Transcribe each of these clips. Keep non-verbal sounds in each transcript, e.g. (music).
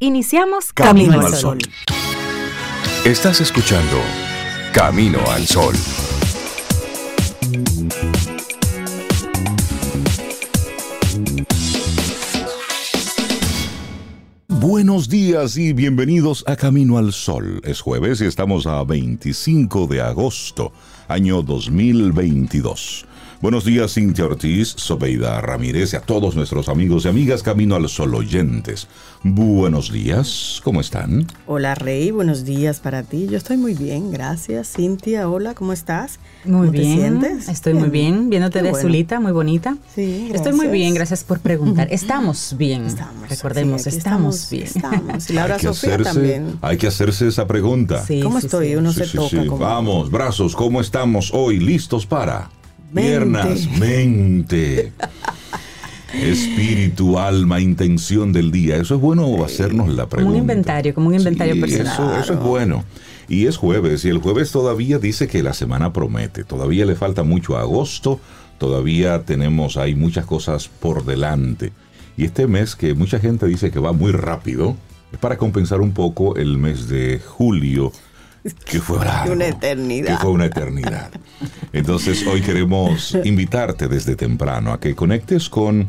Iniciamos Camino, al Sol. Estás escuchando Camino al Sol. Buenos días y bienvenidos a Camino al Sol. Es jueves y estamos a 25 de agosto, año 2022. Buenos días, Cintia Ortiz, Sobeida Ramírez y a todos nuestros amigos y amigas Camino al Sol oyentes. Buenos días, ¿cómo están? Hola, Rey, buenos días para ti. Yo estoy muy bien, gracias. Cintia, hola, ¿cómo estás? Muy ¿Cómo bien. te sientes? Estoy muy bien, viéndote Qué de bueno. azulita, muy bonita. Sí, Estoy muy bien, gracias por preguntar. (laughs) Estamos bien. Estamos. Recordemos, sí, estamos, bien. Estamos. Y (laughs) Laura hay, que Sofía hacerse, también. hay que hacerse esa pregunta. Sí, ¿Cómo sí, estoy? sí. Uno Sí, se sí, toca. sí. como- Vamos, brazos, ¿cómo estamos hoy? ¿Listos para? Mente. Piernas, (laughs) mente. Espíritu, alma, intención del día. Eso es bueno hacernos la pregunta. Como un inventario, como un inventario Sí, personal. Eso, eso es bueno. Y es jueves, y el jueves todavía dice que la semana promete. Todavía le falta mucho a agosto, todavía tenemos, hay muchas cosas por delante. Y este mes que mucha gente dice que va muy rápido, es para compensar un poco el mes de julio, que fue Una eternidad. Que fue una eternidad. Entonces hoy queremos invitarte desde temprano a que conectes con,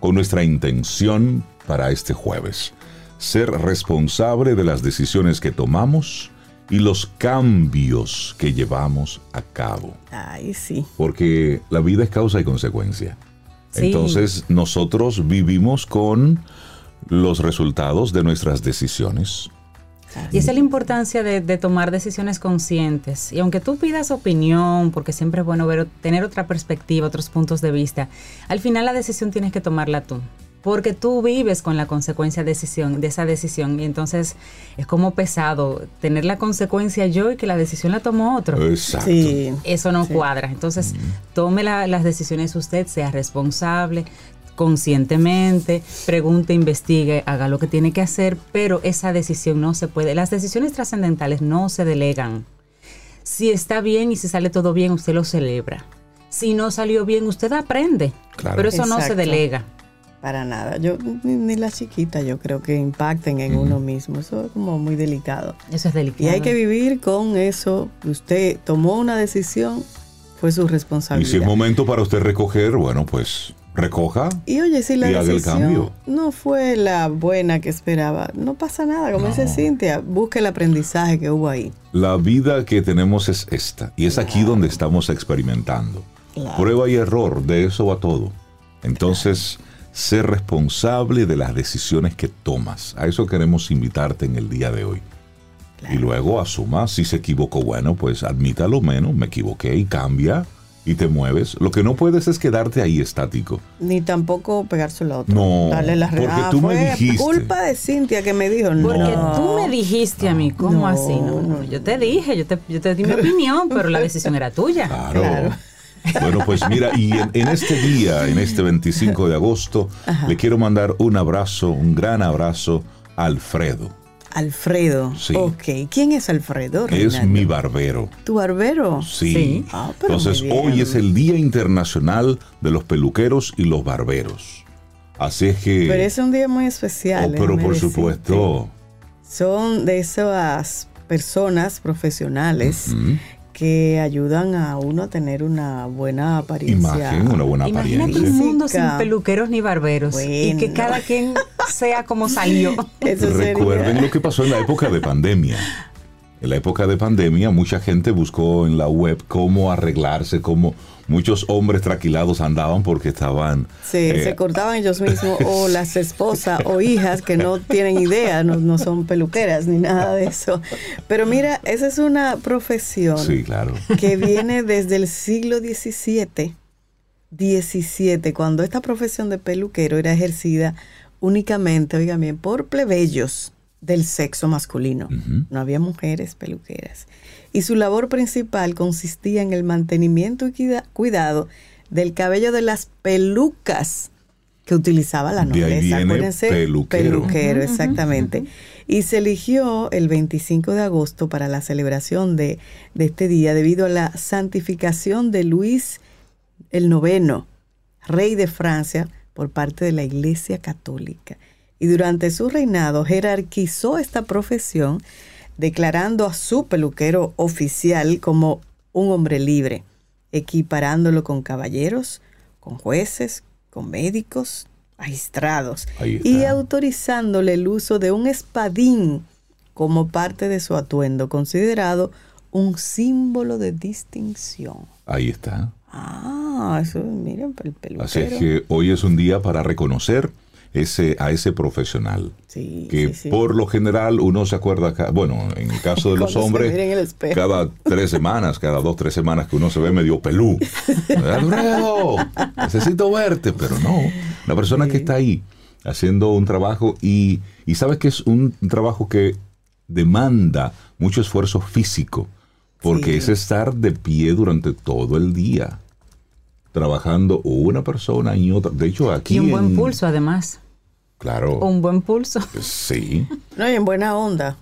con nuestra intención para este jueves. Ser responsable de las decisiones que tomamos y los cambios que llevamos a cabo. Ay, sí. Porque la vida es causa y consecuencia. Sí. Entonces nosotros vivimos con los resultados de nuestras decisiones. Y esa es la importancia de, de tomar decisiones conscientes. Y aunque tú pidas opinión, porque siempre es bueno ver, tener otra perspectiva, otros puntos de vista, al final la decisión tienes que tomarla tú. Porque tú vives con la consecuencia de, decisión, de esa decisión. Y entonces es como pesado tener la consecuencia yo y que la decisión la tomó otro. Exacto. Sí. Eso no Sí. cuadra. Entonces, tome la- las decisiones usted, sea responsable, conscientemente, pregunte, investigue, haga lo que tiene que hacer, pero esa decisión no se puede. Las decisiones trascendentales no se delegan. Si está bien y si sale todo bien, usted lo celebra. Si no salió bien, usted aprende. Claro. Pero eso no se delega. Para nada. Yo, ni, ni las chiquitas, yo creo que impacten en uno mismo. Eso es como muy delicado. Eso es delicado. Y hay que vivir con eso. Usted tomó una decisión, fue su Y responsabilidad. si es momento para usted recoger, bueno, pues recoja. Y oye, si la Y decisión cambio. no fue la buena que esperaba, no pasa nada, como dice No. Cintia, busque el aprendizaje que hubo ahí. La vida que tenemos es esta. Y es aquí donde estamos experimentando. Claro. Prueba y error, de eso va todo. Entonces, ser responsable de las decisiones que tomas. A eso queremos invitarte en el día de hoy. Y luego asuma, si se equivocó, bueno, pues admítalo menos, me equivoqué y cambia y te mueves. Lo que no puedes es quedarte ahí estático. Ni tampoco pegárselo a otro. No, Darle la porque ah, tú me dijiste. culpa de Cintia que me dijo, no. Porque tú me dijiste a mí, ¿cómo No, así? No, no, yo te dije, yo te, yo te di mi opinión, pero la decisión era tuya. Claro. Claro. Bueno, pues mira, y en, en este día, en este 25 de agosto, le quiero mandar un abrazo, un gran abrazo a Alfredo. Alfredo. Sí. Ok. ¿Quién es Alfredo? Es mi barbero. ¿Tu barbero? Sí. Sí. Ah, pero Entonces, hoy es el Día Internacional de los Peluqueros y los Barberos. Así es que... Pero es un día muy especial. Oh, pero déjame por decirte. supuesto. Son de esas personas profesionales Ujú. Que ayudan a uno a tener una buena apariencia. Imagen, una buena Imagínate apariencia. un mundo sin peluqueros ni barberos y que Bueno. cada quien sea como salió. (laughs) Eso sería- Recuerden lo que pasó en la época de pandemia. En la época de pandemia, mucha gente buscó en la web cómo arreglarse, cómo muchos hombres traquilados andaban porque estaban. Sí, eh, se cortaban ellos mismos o (laughs) las esposas o hijas que no tienen idea, no, no son peluqueras ni nada de eso. Pero mira, esa es una profesión Sí, claro. que viene desde el siglo XVII, 17, cuando esta profesión de peluquero era ejercida únicamente, oigan bien, por plebeyos del sexo masculino. No había mujeres peluqueras. Y su labor principal consistía en el mantenimiento y cuida- cuidado del cabello de las pelucas que utilizaba la De ahí nobleza. viene Acuérdense, peluquero. peluquero, exactamente. Y se eligió el 25 de agosto para la celebración de, de este día debido a la santificación de Luis el noveno, rey de Francia, por parte de la Iglesia Católica. y durante su reinado jerarquizó esta profesión, declarando a su peluquero oficial como un hombre libre, equiparándolo con caballeros, con jueces, con médicos, magistrados, y autorizándole el uso de un espadín como parte de su atuendo, considerado un símbolo de distinción. Ahí está. Ah, eso, miren, el peluquero. Así es que hoy es un día para reconocer ese, a ese profesional. que por lo general uno se acuerda, bueno, en el caso de (laughs) los hombres, cada tres semanas, cada dos, tres semanas que uno se ve medio pelú. (laughs) Necesito verte, pero no. La persona que está ahí haciendo un trabajo y, y sabes que es un trabajo que demanda mucho esfuerzo físico, porque es estar de pie durante todo el día trabajando una persona y otra. De hecho, aquí. Y un buen pulso, además. Claro. Un buen pulso. Sí. (laughs) No, y en buena onda.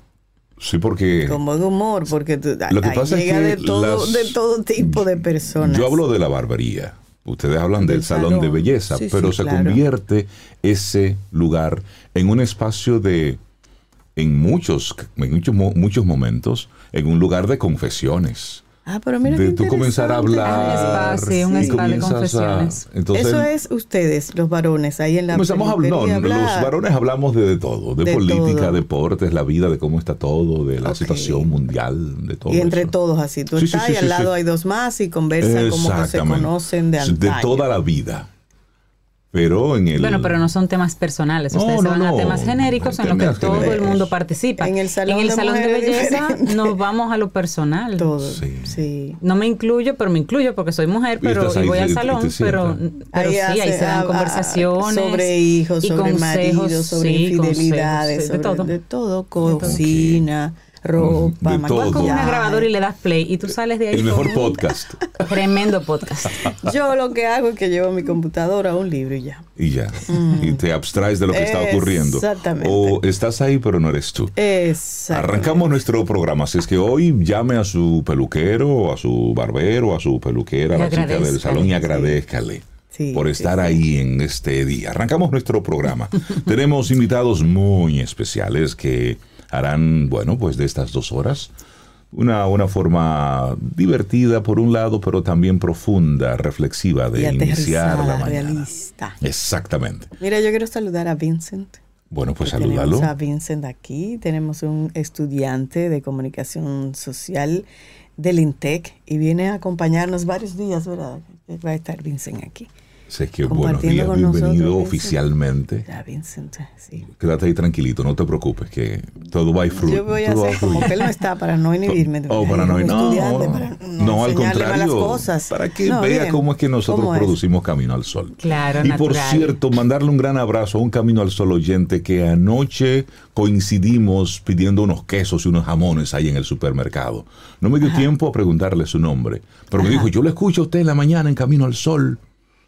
Sí, porque. Con buen humor, porque lo que pasa llega es que de, todo, de todo tipo de personas. Yo hablo de la barbería. Ustedes hablan del, salón, de belleza, pero se convierte ese lugar en un espacio de, en muchos, en muchos, muchos momentos, en un lugar de confesiones Ah, pero mira de tú comenzar a hablar. sí, un spa de confesiones. Eso es ustedes, los varones, ahí en la comenzamos a, no, los varones hablamos de, todo, de, política, deportes, la vida, de cómo está todo, de la situación mundial, de todo. Y entre todos así, tú estás y al lado hay dos más y conversan como que se conocen de antaño. De toda la vida. Pero en el... Bueno, pero no son temas personales. Ustedes se van a temas genéricos en los que todo el mundo participa. En el salón, de, belleza nos vamos a lo personal. Todo. Sí. No me incluyo, pero me incluyo porque soy mujer, pero y, voy al salón, pero, pero sí, ahí se dan conversaciones. Sobre hijos, sobre maridos, sobre infidelidades, sobre, de todo. De todo, cocina ropa, de todo. con una grabadora y le das play y tú sales de ahí. El mejor podcast. (laughs) Tremendo podcast. (laughs) Yo lo que hago es que llevo mi computadora un libro y ya. Y ya. Mm. Y te abstraes de lo que está ocurriendo. Exactamente. O estás ahí pero no eres tú. Exactamente. Arrancamos nuestro programa. Así es que hoy llame a su peluquero, a su barbero, a su peluquera, a la chica del salón y agradezcale. por estar ahí en este día. Arrancamos nuestro programa. (laughs) Tenemos invitados muy especiales que harán, bueno, pues de estas dos horas, una, una forma divertida por un lado, pero también profunda, reflexiva de iniciar la mañana. Realista. Exactamente. Mira, yo quiero saludar a Vincent. Bueno, pues saludalo. Tenemos a Vincent aquí, tenemos un estudiante de comunicación social del INTEC y viene a acompañarnos varios días, ¿verdad? Va a estar Vincent aquí. Sé que buenos días, bienvenido oficialmente. Ya, Vincent, sí. Quédate ahí tranquilito, no te preocupes, que todo va a fluir. Yo voy a hacer como que él no está para no inhibirme. Oh, para no, no, no, al contrario, para que vea cómo es que nosotros producimos Camino al Sol. Claro, Y por cierto, mandarle un gran abrazo a un Camino al Sol oyente que anoche coincidimos pidiendo unos quesos y unos jamones ahí en el supermercado. No me dio tiempo a preguntarle su nombre, pero me dijo, yo lo escucho a usted en la mañana en Camino al Sol.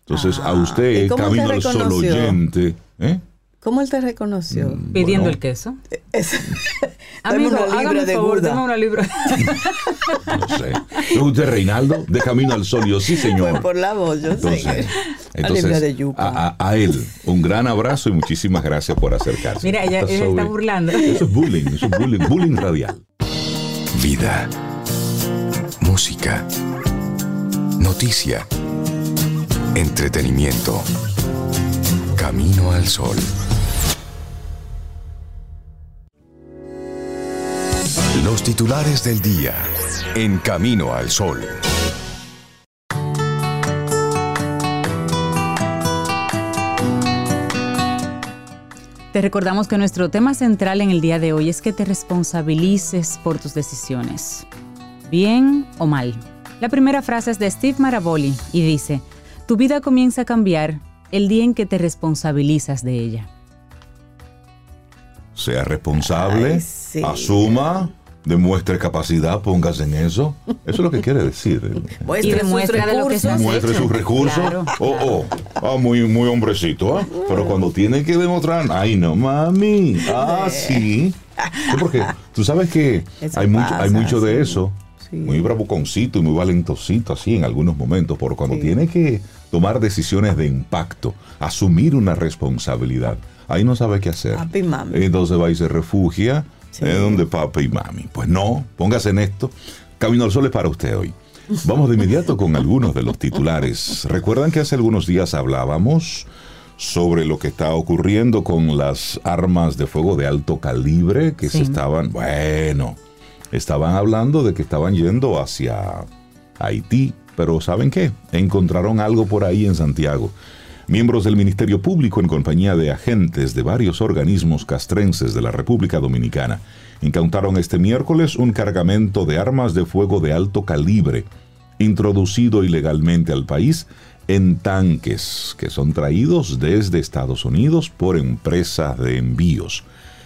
Entonces, a ah, usted, camino al solo oyente. ¿eh? ¿Cómo él te reconoció? Mm, Pidiendo el queso. Es, (laughs) Amigo, hágame de favor, dame una libra. (laughs) no sé. ¿Es usted Reinaldo? De Camino al Sol. Yo, sí, señor. Pues por la voz, yo entonces, sé. Entonces, de yuca. A, él, un gran abrazo y muchísimas gracias por acercarse. Mira, ella, ella está burlando. Eso es bullying, eso es bullying, bullying radial. Vida. Música. Noticia Entretenimiento. Camino al sol. Los titulares del día. En Camino al sol. Te recordamos que nuestro tema central en el día de hoy es que te responsabilices por tus decisiones, bien o mal. La primera frase es de Steve Maraboli y dice, tu vida comienza a cambiar el día en que te responsabilizas de ella. Sea responsable, asuma, demuestre capacidad, póngase en eso. Eso es lo que quiere decir. (laughs) y demuestre de lo que se Muestre sus recursos. Oh, oh, ah, muy, muy hombrecito, ¿ah? Pero cuando tiene que demostrar, ay no, mami, ah, sí. porque tú sabes que hay mucho, hay mucho de eso muy bravuconcito y muy valentosito así en algunos momentos, pero cuando tiene que tomar decisiones de impacto, asumir una responsabilidad, ahí no sabe qué hacer. Papi y mami. Entonces va y se refugia Sí. en donde papá y mami. Pues no, póngase en esto. Camino al Sol es para usted hoy. Vamos de inmediato con algunos de los titulares. Recuerdan que hace algunos días hablábamos sobre lo que está ocurriendo con las armas de fuego de alto calibre que se Sí. estaban, bueno, estaban hablando de que estaban yendo hacia Haití, pero ¿saben qué? Encontraron algo por ahí en Santiago. Miembros del Ministerio Público en compañía de agentes de varios organismos castrenses de la República Dominicana incautaron este miércoles un cargamento de armas de fuego de alto calibre introducido ilegalmente al país en tanques que son traídos desde Estados Unidos por empresas de envíos.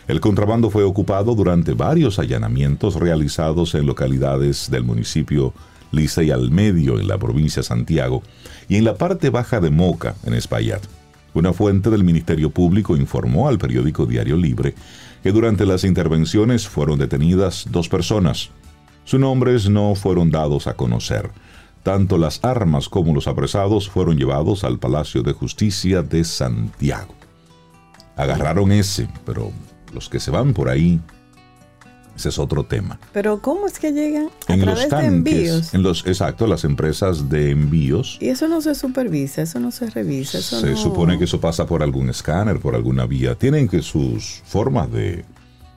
El contrabando fue ocupado durante varios allanamientos realizados en localidades del municipio Licey al Medio, en la provincia de Santiago, y en la parte baja de Moca, en Espaillat. Una fuente del Ministerio Público informó al periódico Diario Libre que durante las intervenciones fueron detenidas dos personas. Sus nombres no fueron dados a conocer. Tanto las armas como los apresados fueron llevados al Palacio de Justicia de Santiago. Agarraron ese, pero los que se van por ahí, ese es otro tema. Pero ¿cómo es que llegan a En los través de tanques, envíos? en los, exacto, las empresas de envíos, Y eso no se supervisa, eso no se revisa, eso se no- supone que eso pasa por algún escáner, por alguna vía. Tienen que sus formas de,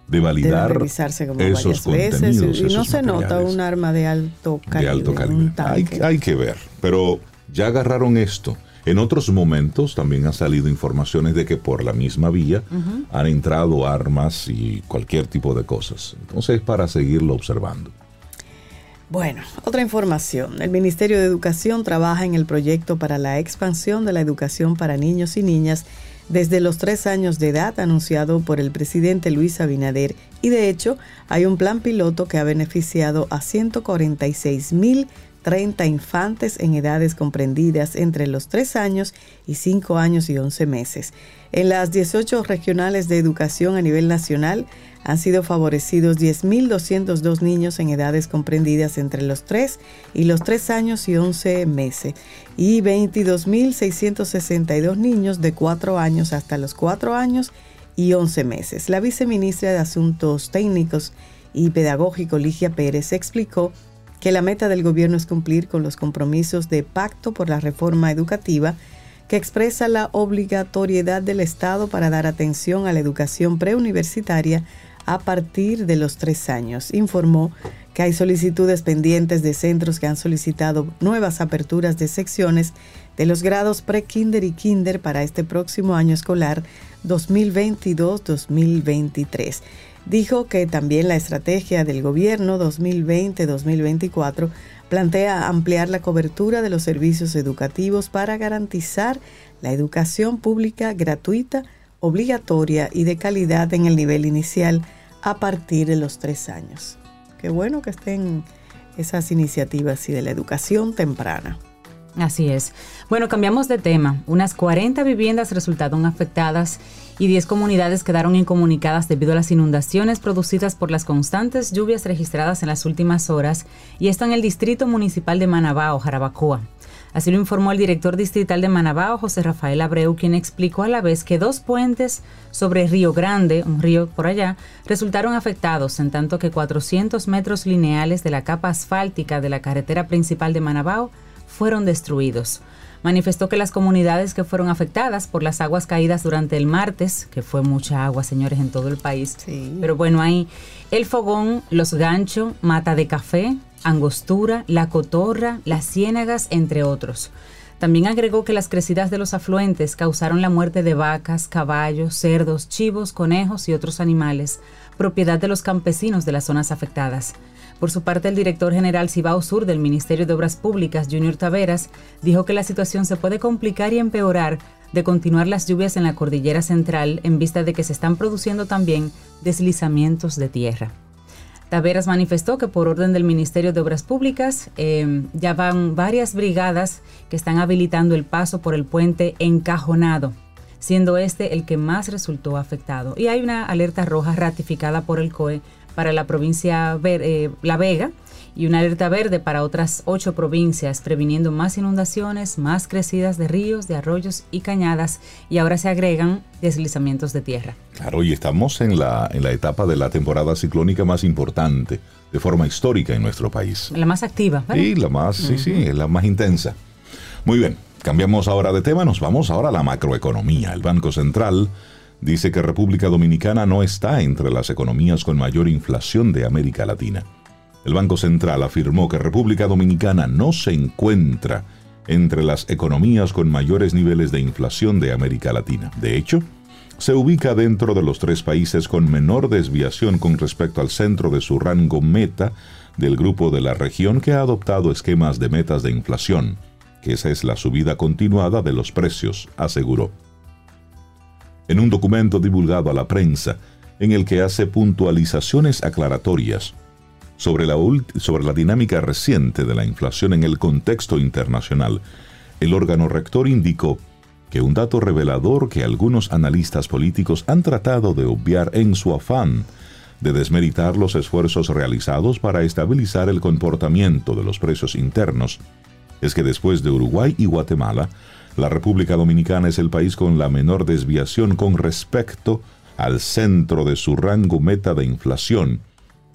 de validar revisarse como esos varias veces contenidos. y no esos se nota un arma de alto de calibre, alto un calibre. Hay, hay que ver, pero ya agarraron esto. En otros momentos también han salido informaciones de que por la misma vía han entrado armas y cualquier tipo de cosas. Entonces es para seguirlo observando. Bueno, otra información. El Ministerio de Educación trabaja en el proyecto para la expansión de la educación para niños y niñas desde los tres años de edad anunciado por el presidente Luis Abinader y de hecho hay un plan piloto que ha beneficiado a 146.030 infantes en edades comprendidas entre los 3 años y 5 años y 11 meses. En las 18 regionales de educación a nivel nacional han sido favorecidos 10.202 niños en edades comprendidas entre los 3 y los 3 años y 11 meses y 22.662 niños de 4 años hasta los 4 años y 11 meses. La viceministra de Asuntos Técnicos y Pedagógicos, Ligia Pérez, explicó la meta del gobierno es cumplir con los compromisos de Pacto por la Reforma Educativa que expresa la obligatoriedad del Estado para dar atención a la educación preuniversitaria a partir de los tres años. Informó que hay solicitudes pendientes de centros que han solicitado nuevas aperturas de secciones de los grados pre-kinder y kinder para este próximo año escolar 2022-2023. Dijo que también la estrategia del gobierno 2020-2024 plantea ampliar la cobertura de los servicios educativos para garantizar la educación pública gratuita, obligatoria y de calidad en el nivel inicial a partir de los tres años. Qué bueno que estén esas iniciativas y de la educación temprana. Así es. Bueno, cambiamos de tema. Unas 40 viviendas resultaron afectadas y 10 comunidades quedaron incomunicadas debido a las inundaciones producidas por las constantes lluvias registradas en las últimas horas y esto en el distrito municipal de Manabao, Jarabacoa. Así lo informó el director distrital de Manabao, José Rafael Abreu, quien explicó a la vez que dos puentes sobre Río Grande, un río por allá, resultaron afectados, en tanto que 400 metros lineales de la capa asfáltica de la carretera principal de Manabao fueron destruidos. Manifestó que las comunidades que fueron afectadas por las aguas caídas durante el martes, que fue mucha agua, señores, en todo el país, Sí. pero bueno, ahí el fogón, los ganchos, mata de café, angostura, la cotorra, las ciénagas, entre otros. También agregó que las crecidas de los afluentes causaron la muerte de vacas, caballos, cerdos, chivos, conejos y otros animales, propiedad de los campesinos de las zonas afectadas. Por su parte, el director general Cibao Sur del Ministerio de Obras Públicas, Junior Taveras, dijo que la situación se puede complicar y empeorar de continuar las lluvias en la cordillera central en vista de que se están produciendo también deslizamientos de tierra. Taveras manifestó que por orden del Ministerio de Obras Públicas eh, ya van varias brigadas que están habilitando el paso por el puente encajonado, siendo este el que más resultó afectado. Y hay una alerta roja ratificada por el COE para la provincia eh, La Vega y una alerta verde para otras ocho provincias, previniendo más inundaciones, más crecidas de ríos, de arroyos y cañadas, y ahora se agregan deslizamientos de tierra. Claro, y estamos en la, en la etapa de la temporada ciclónica más importante de forma histórica en nuestro país. La más activa, ¿verdad? Sí, la más, sí, sí, la más intensa. Muy bien, cambiamos ahora de tema, nos vamos ahora a la macroeconomía. El Banco Central dice que República Dominicana no está entre las economías con mayor inflación de América Latina. El Banco Central afirmó que República Dominicana no se encuentra entre las economías con mayores niveles de inflación de América Latina. De hecho, se ubica dentro de los tres países con menor desviación con respecto al centro de su rango meta del grupo de la región que ha adoptado esquemas de metas de inflación, que esa es la subida continuada de los precios, aseguró. En un documento divulgado a la prensa, en el que hace puntualizaciones aclaratorias, sobre la, sobre la dinámica reciente de la inflación en el contexto internacional, el órgano rector indicó que un dato revelador que algunos analistas políticos han tratado de obviar en su afán de desmeritar los esfuerzos realizados para estabilizar el comportamiento de los precios internos, es que después de Uruguay y Guatemala, la República Dominicana es el país con la menor desviación con respecto al centro de su rango meta de inflación,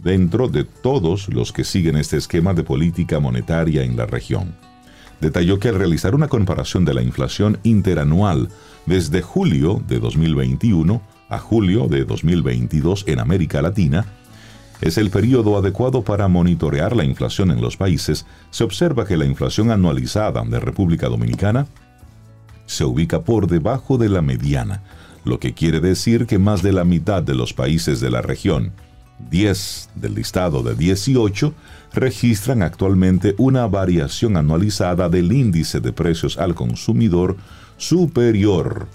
dentro de todos los que siguen este esquema de política monetaria en la región. Detalló que al realizar una comparación de la inflación interanual desde julio de 2021 a julio de 2022 en América Latina, es el periodo adecuado para monitorear la inflación en los países, se observa que la inflación anualizada de República Dominicana se ubica por debajo de la mediana, lo que quiere decir que más de la mitad de los países de la región, 10 del listado de 18 registran actualmente una variación anualizada del índice de precios al consumidor superior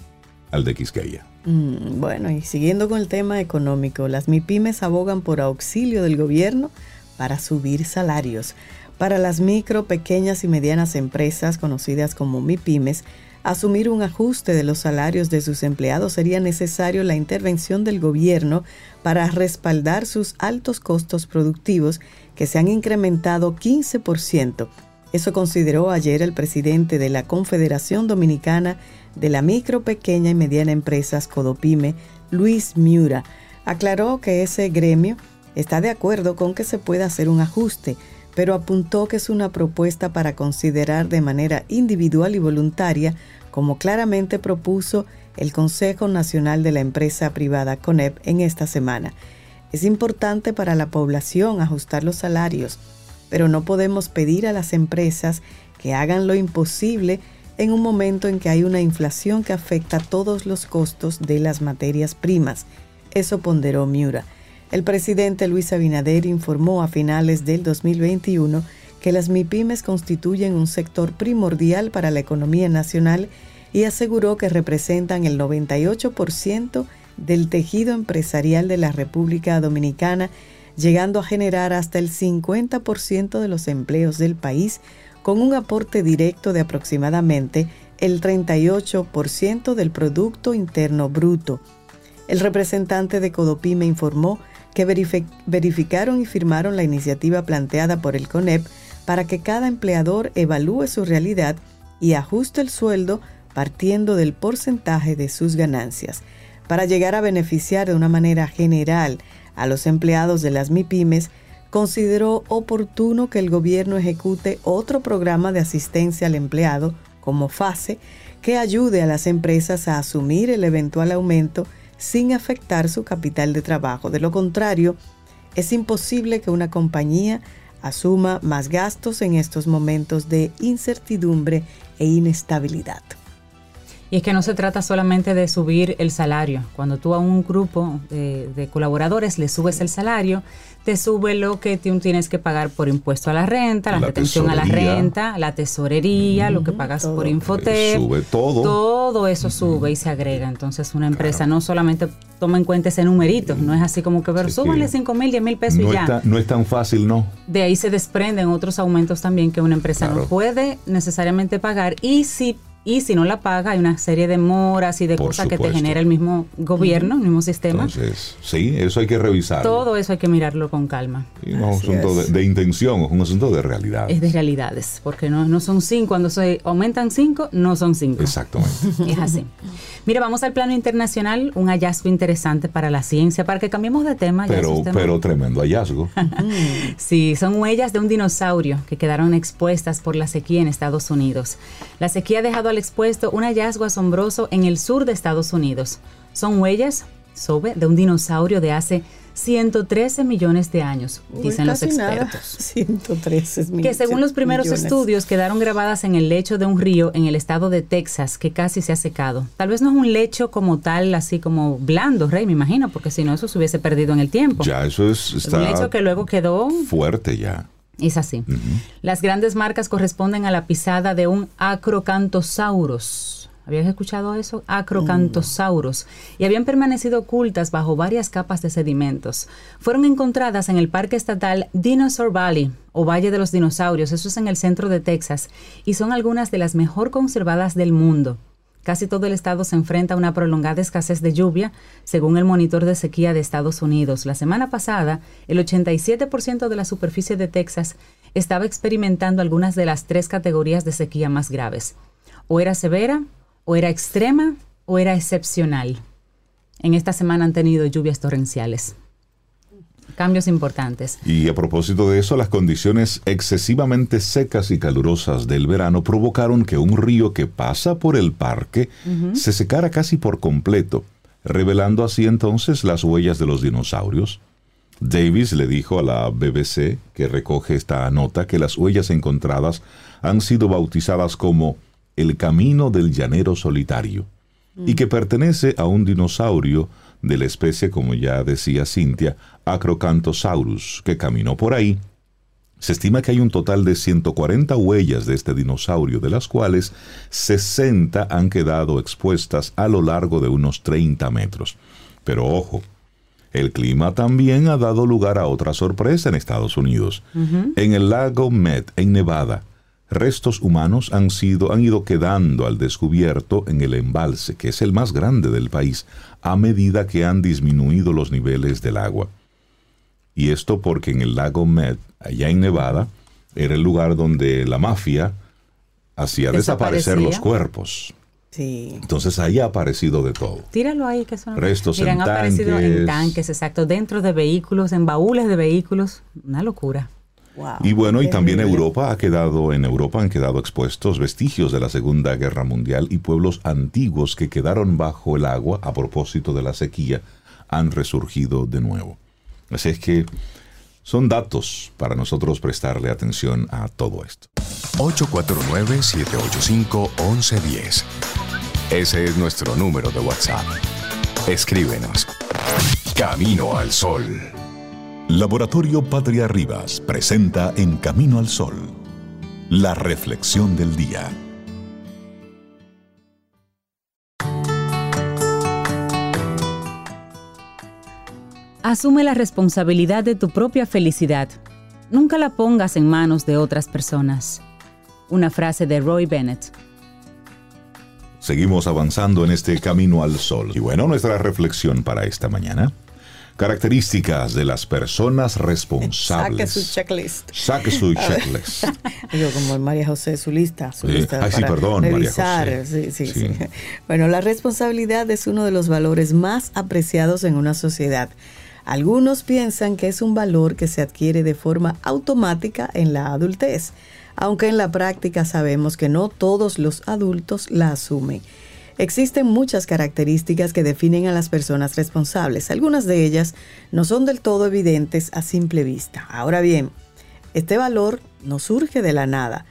al de Quisqueya. Mm, bueno, y siguiendo con el tema económico, las MIPIMES abogan por auxilio del gobierno para subir salarios. Para las micro, pequeñas y medianas empresas conocidas como MIPIMES, asumir un ajuste de los salarios de sus empleados sería necesario la intervención del gobierno para respaldar sus altos costos productivos que se han incrementado 15%. Eso consideró ayer el presidente de la Confederación Dominicana de la Micro, Pequeña y Mediana Empresas, Codopime, Luis Miura. Aclaró que ese gremio está de acuerdo con que se pueda hacer un ajuste, pero apuntó que es una propuesta para considerar de manera individual y voluntaria, como claramente propuso el Consejo Nacional de la Empresa Privada CONEP en esta semana. Es importante para la población ajustar los salarios, pero no podemos pedir a las empresas que hagan lo imposible en un momento en que hay una inflación que afecta todos los costos de las materias primas. Eso ponderó Miura. El presidente Luis Abinader informó a finales del 2021 que las MIPIMES constituyen un sector primordial para la economía nacional y aseguró que representan el 98% del tejido empresarial de la República Dominicana, llegando a generar hasta el 50% de los empleos del país, con un aporte directo de aproximadamente el 38% del Producto Interno Bruto. El representante de Codopime informó verificaron y firmaron la iniciativa planteada por el CONEP para que cada empleador evalúe su realidad y ajuste el sueldo partiendo del porcentaje de sus ganancias. Para llegar a beneficiar de una manera general a los empleados de las MIPIMES, consideró oportuno que el gobierno ejecute otro programa de asistencia al empleado como fase que ayude a las empresas a asumir el eventual aumento sin afectar su capital de trabajo. De lo contrario, es imposible que una compañía asuma más gastos en estos momentos de incertidumbre e inestabilidad. Y es que no se trata solamente de subir el salario. Cuando tú a un grupo de, colaboradores le subes el salario, te sube lo que tú tienes que pagar por impuesto a la renta, la, retención a la renta, la tesorería, lo que pagas por Infotep. Sube todo. Todo eso sube y se agrega. Entonces una empresa no solamente toma en cuenta ese numerito, no es así como que, ver, súbanle 5 mil, 10 mil pesos y ya. no es tan fácil, ¿no? De ahí se desprenden otros aumentos también que una empresa no puede necesariamente pagar. Y si y si no la paga hay una serie de moras y de Por cosas que te genera el mismo gobierno, el mismo sistema. Entonces, sí, eso hay que revisar. Todo eso hay que mirarlo con calma. Y no es un asunto de, intención, es un asunto de realidad. Es de realidades, porque no, no son cinco, cuando se aumentan cinco, no son cinco. Exactamente. (laughs) Es así. Mira, vamos al plano internacional, un hallazgo interesante para la ciencia, para que cambiemos de tema. ya Pero, temas- pero tremendo hallazgo. (laughs) Sí, son huellas de un dinosaurio que quedaron expuestas por la sequía en Estados Unidos. La sequía ha dejado al expuesto un hallazgo asombroso en el sur de Estados Unidos. Son huellas, Sobe, de un dinosaurio de hace 113 millones de años, Uy, dicen los expertos. (laughs) 113 mil- Que según los primeros millones. estudios quedaron grabadas en el lecho de un río en el estado de Texas que casi se ha secado. Tal vez no es un lecho como tal, así como blando, Rey, me imagino, porque si no eso se hubiese perdido en el tiempo. ya, eso es, Es un lecho está que luego quedó fuerte ya. Es así. Las grandes marcas corresponden a la pisada de un Acrocanthosaurus. ¿Habías escuchado eso? Acrocanthosaurus. Y habían permanecido ocultas bajo varias capas de sedimentos. Fueron encontradas en el Parque Estatal Dinosaur Valley, o Valle de los Dinosaurios. Eso es en el centro de Texas. Y son algunas de las mejor conservadas del mundo. Casi todo el estado se enfrenta a una prolongada escasez de lluvia, según el monitor de sequía de Estados Unidos. La semana pasada, el 87% de la superficie de Texas estaba experimentando algunas de las tres categorías de sequía más graves. O era severa, o era extrema, o era excepcional. En esta semana han tenido lluvias torrenciales. Cambios importantes. Y a propósito de eso, las condiciones excesivamente secas y calurosas del verano provocaron que un río que pasa por el parque se secara casi por completo, revelando así entonces las huellas de los dinosaurios. Davis le dijo a la BBC, que recoge esta nota, que las huellas encontradas han sido bautizadas como el camino del llanero solitario y que pertenece a un dinosaurio de la especie, como ya decía Cintia, Acrocanthosaurus, que caminó por ahí. Se estima que hay un total de 140 huellas de este dinosaurio, de las cuales 60 han quedado expuestas a lo largo de unos 30 metros. Pero ojo, el clima también ha dado lugar a otra sorpresa en Estados Unidos. En el lago Met, en Nevada, restos humanos han, sido, han ido quedando al descubierto en el embalse, que es el más grande del país, a medida que han disminuido los niveles del agua. Y esto porque en el lago Met, allá en Nevada, era el lugar donde la mafia hacía desaparecer los cuerpos. Sí. Entonces ahí ha aparecido de todo. Tíralo ahí, que son Restos Mira, en han aparecido en tanques, exacto, dentro de vehículos, en baúles de vehículos. Una locura. Wow. Y bueno, y también. Europa ha quedado, en Europa han quedado expuestos vestigios de la Segunda Guerra Mundial y pueblos antiguos que quedaron bajo el agua a propósito de la sequía han resurgido de nuevo. Así es que son datos para nosotros prestarle atención a todo esto. 849-785-1110. Ese es nuestro número de WhatsApp. Escríbenos. Camino al Sol. Laboratorio Patria Rivas presenta En Camino al Sol, la reflexión del día. Asume la responsabilidad de tu propia felicidad. Nunca la pongas en manos de otras personas. Una frase de Roy Bennett. Seguimos avanzando en este camino al sol. Y bueno, nuestra reflexión para esta mañana. Características de las personas (laughs) Saque responsables. su checklist. Saque su (laughs) checklist. (laughs) Digo, como María José, su lista. Su Sí. lista Ay, sí, perdón, María. José. Sí, Sí. sí. Bueno, la responsabilidad es uno de los valores más apreciados en una sociedad. Algunos piensan que es un valor que se adquiere de forma automática en la adultez, aunque en la práctica sabemos que no todos los adultos la asumen. Existen muchas características que definen a las personas responsables. Algunas de ellas no son del todo evidentes a simple vista. Ahora bien, este valor no surge de la nada.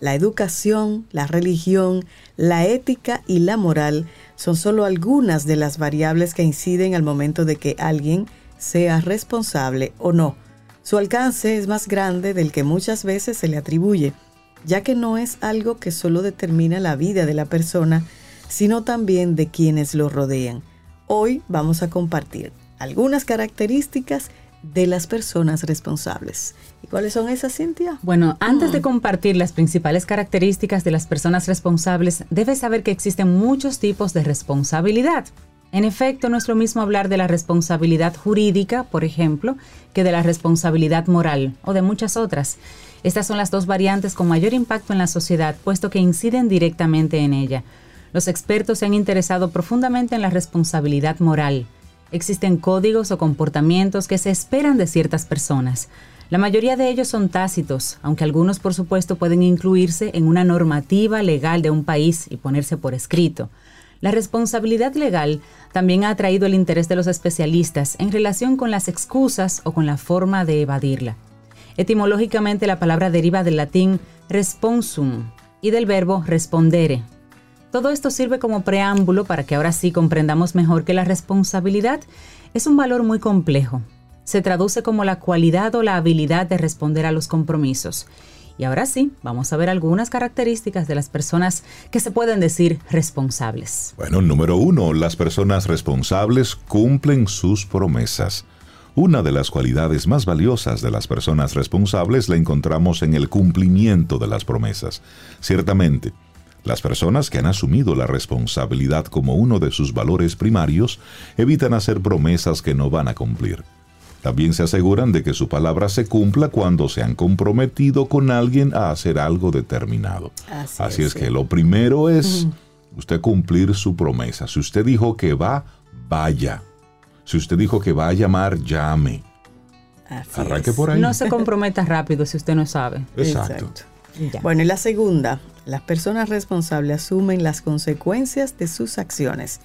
La educación, la religión, la ética y la moral son solo algunas de las variables que inciden al momento de que alguien sea responsable o no. Su alcance es más grande del que muchas veces se le atribuye, ya que no es algo que solo determina la vida de la persona, sino también de quienes lo rodean. Hoy vamos a compartir algunas características de las personas responsables. ¿Y cuáles son esas, Cintia? Bueno, antes de compartir las principales características de las personas responsables, debes saber que existen muchos tipos de responsabilidad. En efecto, no es lo mismo hablar de la responsabilidad jurídica, por ejemplo, que de la responsabilidad moral o de muchas otras. Estas son las dos variantes con mayor impacto en la sociedad, puesto que inciden directamente en ella. Los expertos se han interesado profundamente en la responsabilidad moral. Existen códigos o comportamientos que se esperan de ciertas personas. La mayoría de ellos son tácitos, aunque algunos por supuesto pueden incluirse en una normativa legal de un país y ponerse por escrito. La responsabilidad legal también ha atraído el interés de los especialistas en relación con las excusas o con la forma de evadirla. Etimológicamente la palabra deriva del latín responsum y del verbo respondere, todo esto sirve como preámbulo para que ahora sí comprendamos mejor que la responsabilidad es un valor muy complejo. Se traduce como la cualidad o la habilidad de responder a los compromisos. Y ahora sí, vamos a ver algunas características de las personas que se pueden decir responsables. Bueno, número uno, las personas responsables cumplen sus promesas. Una de las cualidades más valiosas de las personas responsables la encontramos en el cumplimiento de las promesas. Ciertamente, las personas que han asumido la responsabilidad como uno de sus valores primarios evitan hacer promesas que no van a cumplir. También se aseguran de que su palabra se cumpla cuando se han comprometido con alguien a hacer algo determinado. Así, es, que lo primero es usted cumplir su promesa. Si usted dijo que va, vaya. Si usted dijo que va a llamar, llame. Arranque por ahí. No se comprometa rápido si usted no sabe. Exacto. Bueno, y la segunda, las personas responsables asumen las consecuencias de sus acciones.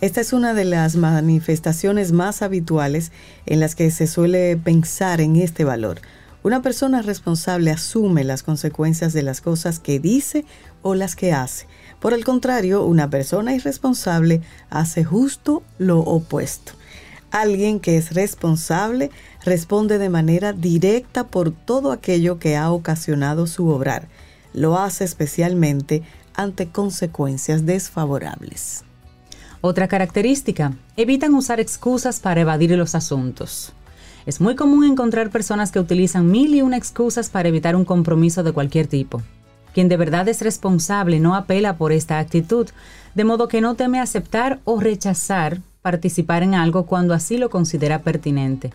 Esta es una de las manifestaciones más habituales en las que se suele pensar en este valor. Una persona responsable asume las consecuencias de las cosas que dice o las que hace. Por el contrario, una persona irresponsable hace justo lo opuesto. Alguien que es responsable responde de manera directa por todo aquello que ha ocasionado su obrar. Lo hace especialmente ante consecuencias desfavorables. Otra característica, evitan usar excusas para evadir los asuntos. Es muy común encontrar personas que utilizan mil y una excusas para evitar un compromiso de cualquier tipo. Quien de verdad es responsable no apela por esta actitud, de modo que no teme aceptar o rechazar participar en algo cuando así lo considera pertinente.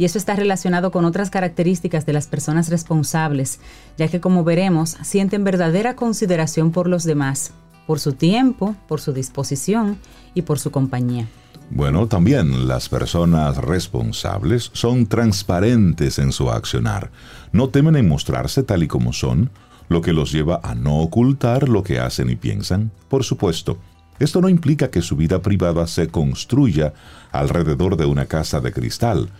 Y eso está relacionado con otras características de las personas responsables, ya que como veremos, sienten verdadera consideración por los demás, por su tiempo, por su disposición y por su compañía. Bueno, también las personas responsables son transparentes en su accionar. No temen en mostrarse tal y como son, lo que los lleva a no ocultar lo que hacen y piensan. Por supuesto, esto no implica que su vida privada se construya alrededor de una casa de cristal,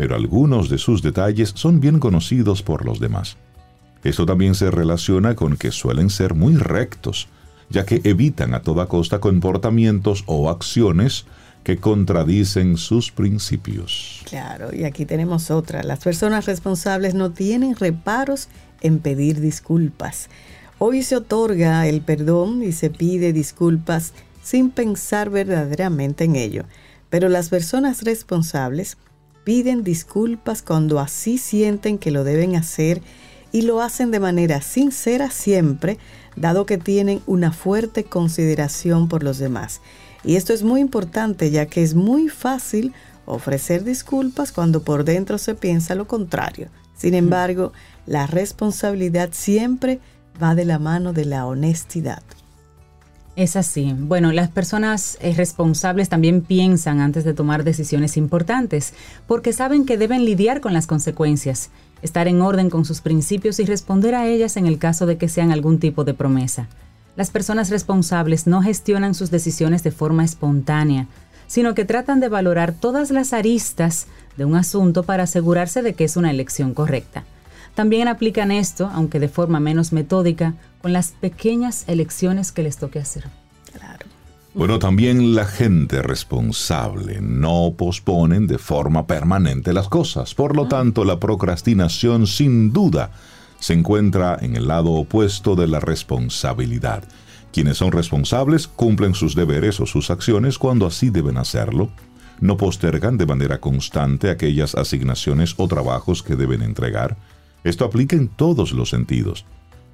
pero algunos de sus detalles son bien conocidos por los demás. Esto también se relaciona con que suelen ser muy rectos, ya que evitan a toda costa comportamientos o acciones que contradicen sus principios. Claro, y aquí tenemos otra. Las personas responsables no tienen reparos en pedir disculpas. Hoy se otorga el perdón y se pide disculpas sin pensar verdaderamente en ello. Pero las personas responsables piden disculpas cuando así sienten que lo deben hacer y lo hacen de manera sincera siempre, dado que tienen una fuerte consideración por los demás. Y esto es muy importante ya que es muy fácil ofrecer disculpas cuando por dentro se piensa lo contrario. Sin embargo, la responsabilidad siempre va de la mano de la honestidad. Es así. Bueno, las personas eh, responsables también piensan antes de tomar decisiones importantes, porque saben que deben lidiar con las consecuencias, estar en orden con sus principios y responder a ellas en el caso de que sean algún tipo de promesa. Las personas responsables no gestionan sus decisiones de forma espontánea, sino que tratan de valorar todas las aristas de un asunto para asegurarse de que es una elección correcta. También aplican esto, aunque de forma menos metódica, con las pequeñas elecciones que les toque hacer. Claro. Bueno, también la gente responsable no posponen de forma permanente las cosas. Por lo ah. tanto, la procrastinación sin duda se encuentra en el lado opuesto de la responsabilidad. Quienes son responsables cumplen sus deberes o sus acciones cuando así deben hacerlo. no postergan de manera constante aquellas asignaciones o trabajos que deben entregar. Esto aplica en todos los sentidos,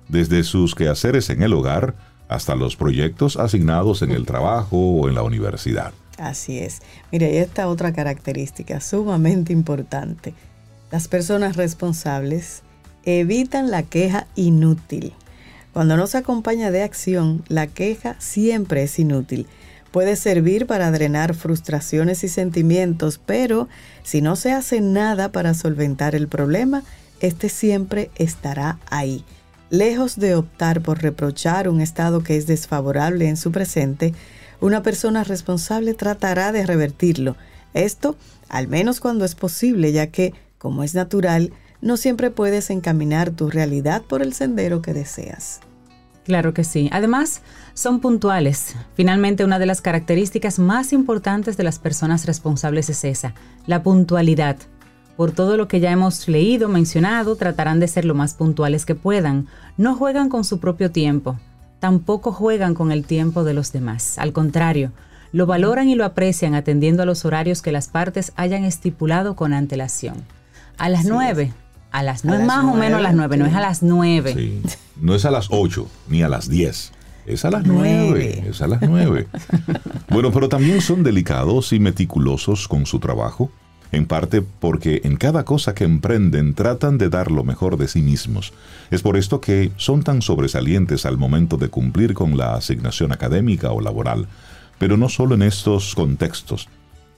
desde sus quehaceres en el hogar hasta los proyectos asignados en el trabajo o en la universidad. Así es. Mire, y esta otra característica sumamente importante. Las personas responsables evitan la queja inútil. Cuando no se acompaña de acción, la queja siempre es inútil. Puede servir para drenar frustraciones y sentimientos, pero si no se hace nada para solventar el problema, este siempre estará ahí. Lejos de optar por reprochar un estado que es desfavorable en su presente, una persona responsable tratará de revertirlo. Esto, al menos cuando es posible, ya que, como es natural, no siempre puedes encaminar tu realidad por el sendero que deseas. Claro que sí. Además, son puntuales. Finalmente, una de las características más importantes de las personas responsables es esa, la puntualidad. Por todo lo que ya hemos leído, mencionado, tratarán de ser lo más puntuales que puedan. No juegan con su propio tiempo. Tampoco juegan con el tiempo de los demás. Al contrario, lo valoran y lo aprecian atendiendo a los horarios que las partes hayan estipulado con antelación. A las nueve, a las no es más o menos a las nueve, no es a las nueve. Sí. No es a las ocho ni a las diez. Es a las nueve. Es a las nueve. bueno, pero también son delicados y meticulosos con su trabajo, en parte porque en cada cosa que emprenden tratan de dar lo mejor de sí mismos. Es por esto que son tan sobresalientes al momento de cumplir con la asignación académica o laboral, pero no solo en estos contextos,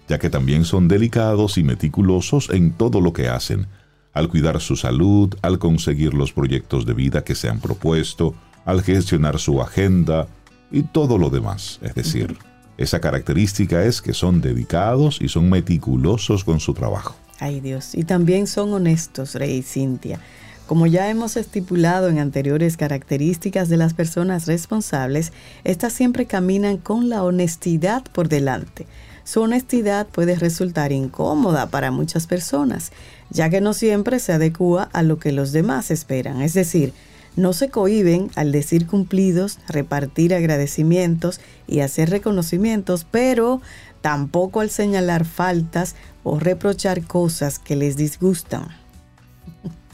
ya que también son delicados y meticulosos en todo lo que hacen al cuidar su salud, al conseguir los proyectos de vida que se han propuesto, al gestionar su agenda y todo lo demás. Es decir, esa característica es que son dedicados y son meticulosos con su trabajo. Ay Dios, y también son honestos, Rey Cintia. Como ya hemos estipulado en anteriores características de las personas responsables, estas siempre caminan con la honestidad por delante. Su honestidad puede resultar incómoda para muchas personas, ya que no siempre se adecua a lo que los demás esperan. Es decir, no se cohiben al decir cumplidos, repartir agradecimientos y hacer reconocimientos, pero tampoco al señalar faltas o reprochar cosas que les disgustan.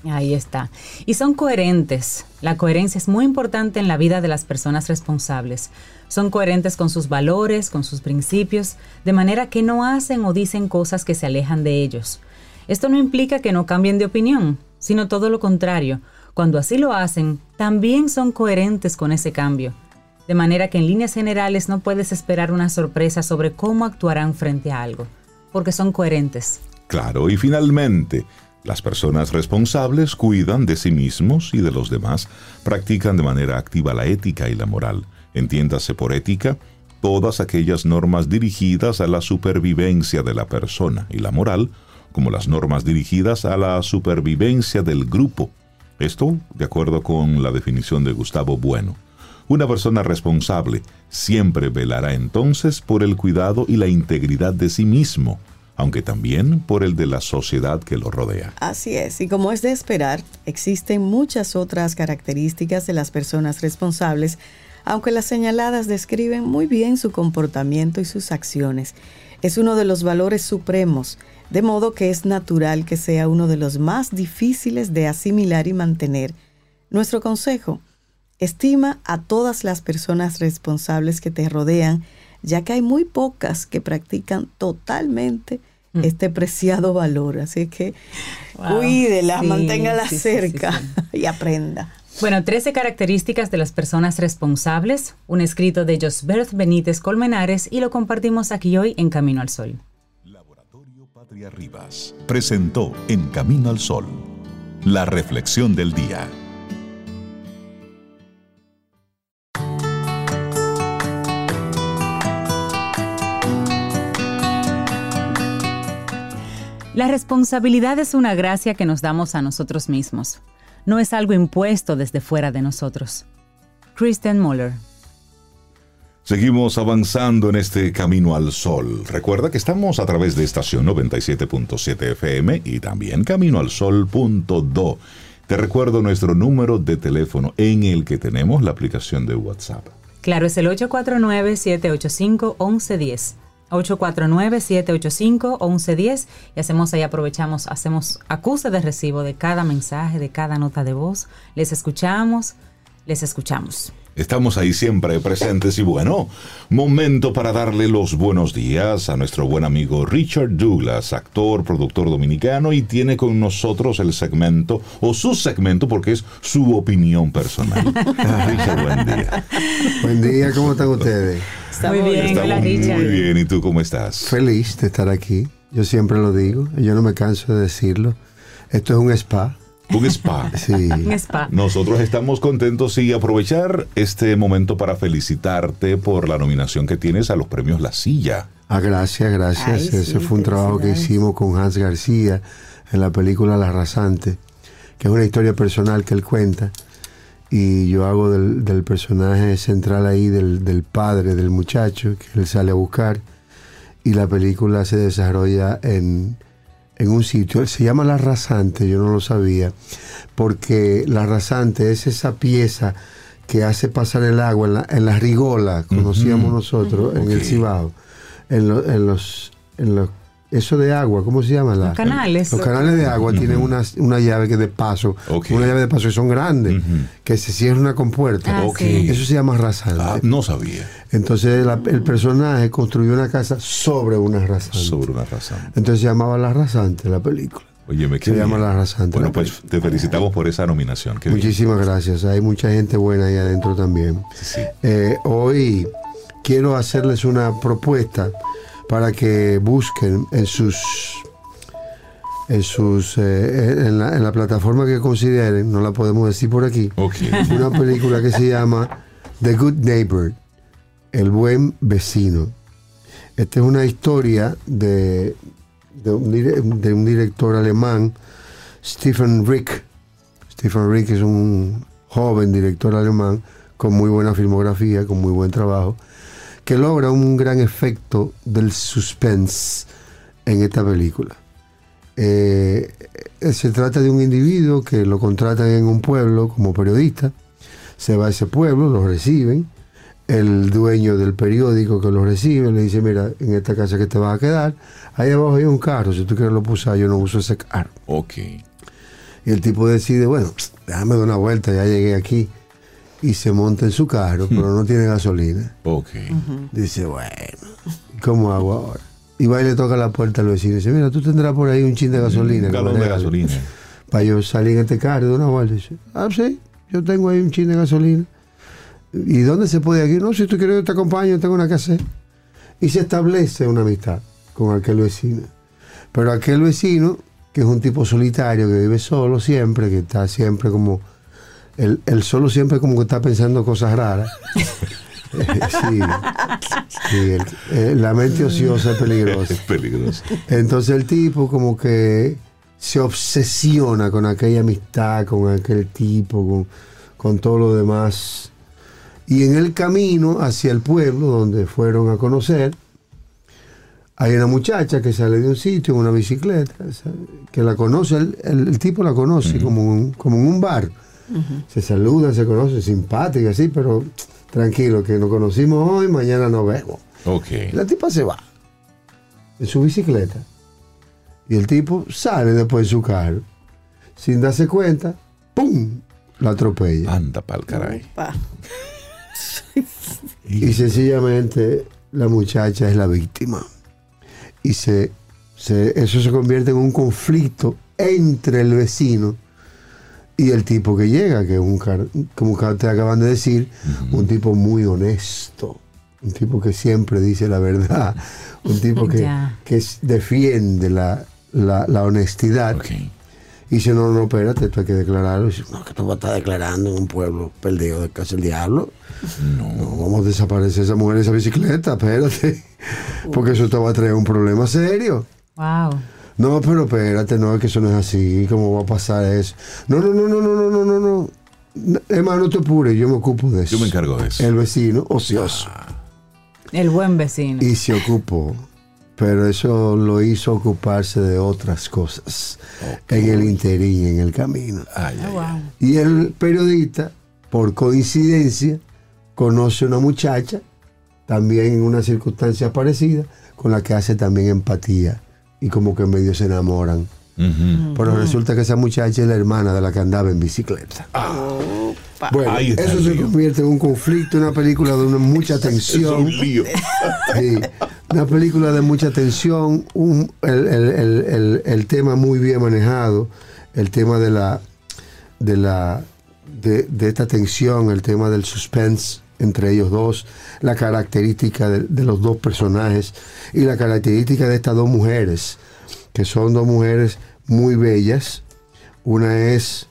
Ahí está. Y son coherentes. La coherencia es muy importante en la vida de las personas responsables. Son coherentes con sus valores, con sus principios, de manera que no hacen o dicen cosas que se alejan de ellos. Esto no implica que no cambien de opinión, sino todo lo contrario. Cuando así lo hacen, también son coherentes con ese cambio. De manera que en líneas generales no puedes esperar una sorpresa sobre cómo actuarán frente a algo, porque son coherentes. Claro, y finalmente, las personas responsables cuidan de sí mismos y de los demás, practican de manera activa la ética y la moral. Entiéndase por ética todas aquellas normas dirigidas a la supervivencia de la persona y la moral como las normas dirigidas a la supervivencia del grupo. Esto de acuerdo con la definición de Gustavo Bueno. Una persona responsable siempre velará entonces por el cuidado y la integridad de sí mismo, aunque también por el de la sociedad que lo rodea. Así es, y como es de esperar, existen muchas otras características de las personas responsables, aunque las señaladas describen muy bien su comportamiento y sus acciones. Es uno de los valores supremos de modo que es natural que sea uno de los más difíciles de asimilar y mantener. Nuestro consejo, estima a todas las personas responsables que te rodean, ya que hay muy pocas que practican totalmente mm. este preciado valor. Así que cuídela, manténgala cerca y aprenda. Bueno, 13 características de las personas responsables, un escrito de Josbert Benítez Colmenares y lo compartimos aquí hoy en Camino al Sol. Presentó En Camino al Sol, la reflexión del día. La responsabilidad es una gracia que nos damos a nosotros mismos. No es algo impuesto desde fuera de nosotros. Kristen Muller Seguimos avanzando en este camino al sol. Recuerda que estamos a través de estación 97.7 FM y también caminoalsol.do. Te recuerdo nuestro número de teléfono en el que tenemos la aplicación de WhatsApp. Claro, es el 849-785-1110. 849-785-1110 y hacemos ahí, aprovechamos, hacemos acuse de recibo de cada mensaje, de cada nota de voz. Les escuchamos, les escuchamos. Estamos ahí siempre presentes y bueno, momento para darle los buenos días a nuestro buen amigo Richard Douglas, actor, productor dominicano y tiene con nosotros el segmento o su segmento porque es su opinión personal. (laughs) Richard, buen día. Buen día, ¿cómo están ustedes? muy bien, Estamos hola Richard. muy bien, ¿y tú cómo estás? Feliz de estar aquí. Yo siempre lo digo, yo no me canso de decirlo. Esto es un spa. Un spa. (laughs) Sí. Un spa. Nosotros estamos contentos y aprovechar este momento para felicitarte por la nominación que tienes a los premios La Silla. Ah, gracias, gracias. Ay, sí, Ese fue un trabajo que hicimos con Hans García en la película La Rasante, que es una historia personal que él cuenta. Y yo hago del, del personaje central ahí, del, del padre del muchacho, que él sale a buscar. Y la película se desarrolla en, en un sitio, se llama La Rasante, yo no lo sabía, porque La Rasante es esa pieza que hace pasar el agua en la, en la rigola, conocíamos nosotros, en el. Cibao, en, lo- en los... En los eso de agua, ¿cómo se llama? La- Los canales. Los canales de agua tienen una, una llave que de paso, una llave de paso que son grandes, que se cierra una compuerta. Ah. Eso se llama rasante. Ah, no sabía. Entonces la- el personaje construyó una casa sobre una rasante. Sobre una razón. Entonces se llamaba La Rasante la película. Oye, me Se llama La Rasante. Bueno, la pues película. te felicitamos por esa nominación. Qué bien. Muchísimas gracias. Hay mucha gente buena ahí adentro también. Sí, sí. Eh, hoy quiero hacerles una propuesta para que busquen en sus en sus eh, en, la, en la plataforma que consideren, no la podemos decir por aquí, una película que se llama The Good Neighbor, El Buen Vecino. Esta es una historia de, de, un, de un director alemán, Stephen Rick. Stephen Rick es un joven director alemán con muy buena filmografía, con muy buen trabajo, que logra un gran efecto del suspense en esta película. Eh, se trata de un individuo que lo contratan en un pueblo como periodista, se va a ese pueblo, lo reciben, el dueño del periódico que lo recibe le dice, mira, en esta casa que te vas a quedar, ahí abajo hay un carro, si tú quieres lo usar, yo no uso ese carro. Ok. Y el tipo decide, bueno, déjame dar una vuelta, ya llegué aquí. Y se monta en su carro, pero no tiene gasolina. Ok. Dice, bueno, ¿cómo hago ahora? Y va y le toca la puerta al vecino y dice, mira, tú tendrás por ahí un chin de gasolina. Un galón de regales". gasolina. (laughs) Para yo salir en este carro de una vuelta. Dice, ah, sí, yo tengo ahí un chin de gasolina. ¿Y dónde se puede aquí? No, si tú quieres yo te acompaño, tengo una casa. Y se establece una amistad con aquel vecino. Pero aquel vecino, que es un tipo solitario, que vive solo siempre, que está siempre como... El, el solo siempre como que está pensando cosas raras. (laughs) Sí, sí, el- eh, la mente ociosa es peligrosa. Es peligroso. Entonces el tipo como que se obsesiona con aquella amistad, con aquel tipo, con, con todo lo demás. Y en el camino hacia el pueblo donde fueron a conocer, hay una muchacha que sale de un sitio en una bicicleta, que la conoce, el, el- el tipo la conoce como, un- como en un bar. Se saludan, se conocen, simpática, así, pero tranquilo, que nos conocimos hoy, mañana nos vemos. Ok. Y la tipa se va en su bicicleta. Y el tipo sale después de su carro. Sin darse cuenta, ¡pum! La atropella. Anda pa'l caray. Y sencillamente la muchacha es la víctima. Y se, se- eso se convierte en un conflicto entre el vecino y el tipo que llega, que es un, car- como te acaban de decir, un tipo muy honesto. Un tipo que siempre dice la verdad. (laughs) Un tipo que, que defiende la, la- la honestidad. Y dice, no, no, espérate, esto hay que declararlo. Y dice, no, que tú vas a estar declarando en un pueblo perdido de casa el diablo. No, vamos a desaparecer esa mujer esa bicicleta, espérate. Porque eso te va a traer un problema serio. Wow. No, pero espérate, no, es que eso no es así. ¿Cómo va a pasar eso? No, no, no, no, no, no, no, no, no. No, Emma, no te apures, yo me ocupo de eso. Yo me encargo de eso. El vecino, ocioso. El buen vecino. Y se ocupó. Pero eso lo hizo ocuparse de otras cosas en el interín, en el camino. Ay, Oh, wow. Y el periodista, por coincidencia, conoce una muchacha también en una circunstancia parecida, con la que hace también empatía y como que medio se enamoran. Pero resulta que esa muchacha es la hermana de la que andaba en bicicleta. Bueno, Ahí está eso se convierte en un conflicto, una película de una mucha Es tensión. un lío. Sí, una película de mucha tensión, un- el, el- el- el- el tema muy bien manejado, el tema de la de la de, de esta tensión, el tema del suspense entre ellos dos, la característica de, los dos personajes y la característica de estas dos mujeres, que son dos mujeres muy bellas. Una es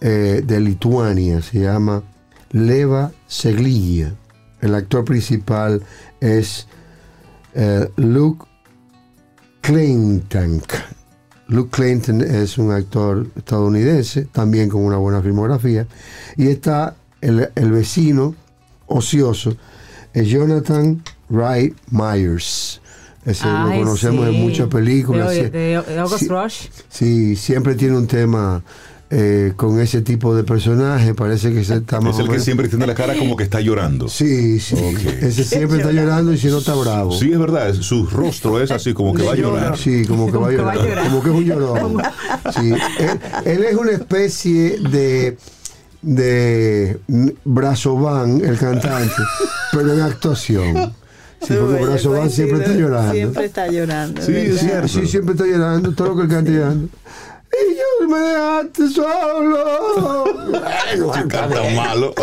eh, de Lituania, se llama Leva Seglia. El actor principal es eh, Luke Clinton. Luke Clinton es un actor estadounidense, también con una buena filmografía. Y está el, el vecino ocioso, es Jonathan Wright Myers. Ese lo Ay, conocemos en sí. muchas películas. De, sí. de- de August Sí. Rush. Sí, siempre tiene un tema eh, con ese tipo de personaje. Parece que se está más Es el que siempre tiene la cara como que está llorando. Sí, sí. Ok. Ese siempre está llorando y si no está bravo. Sí, es verdad. Su rostro es así como que va a llorar. Sí, como que Como va a que va a llorar. llorar. Como que es un llorón. Sí. Él, él es una especie de de Brazo Van, el cantante, (laughs) pero en actuación. Sí, porque Brazo Van siempre está llorando. Siempre está llorando. Sí, es cierto. Sí, siempre está llorando, todo lo que él canta llorando. Y yo me dejaste solo. (laughs) Sí, canta malo.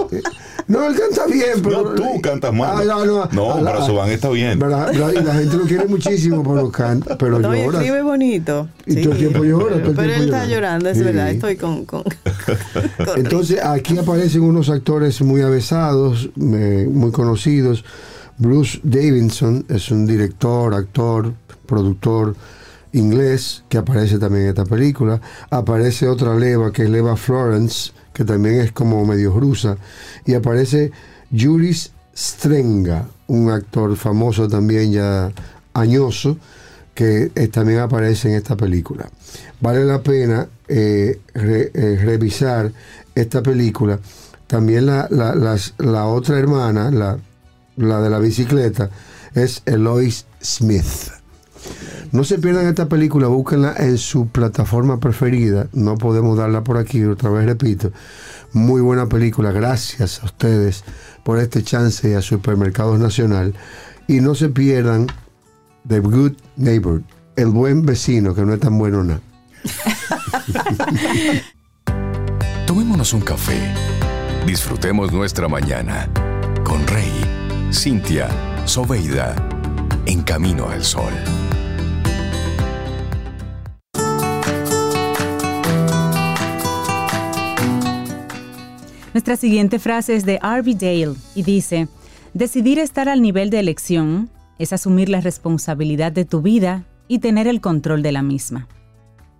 No, él canta bien, pero. No, tú cantas mal. Ah, no, no. No, Ah, la- Brazo Van está bien. ¿verdad? La, y la gente lo quiere muchísimo, pero canta, pero No, llora. escribe bonito. Y todo el tiempo llora, todo el Pero tiempo él está llora. llorando, es Sí. verdad. Estoy con. con, (laughs) con Entonces aquí aparecen unos actores muy avesados, eh, muy conocidos. Bruce Davidson es un director, actor, productor inglés que aparece también en esta película. Aparece otra leva que es Leva Florence, que también es como medio rusa. Y aparece Juris Strenga, un actor famoso también ya añoso, que eh, también aparece en esta película. Vale la pena eh, eh, revisar esta película. También la, la- la otra hermana, la, la de la bicicleta, es Eloise Smith. No se pierdan esta película, búsquenla en su plataforma preferida. No podemos darla por aquí, otra vez repito. Muy buena película, gracias a ustedes por este chance a Supermercados Nacional. Y no se pierdan The Good Neighbor, el buen vecino, que no es tan bueno nada. (laughs) Tomémonos un café. Disfrutemos nuestra mañana con Rey, Cintia, Soveida, en camino al sol. Nuestra siguiente frase es de Harvey Dale y dice, decidir estar al nivel de elección es asumir la responsabilidad de tu vida y tener el control de la misma.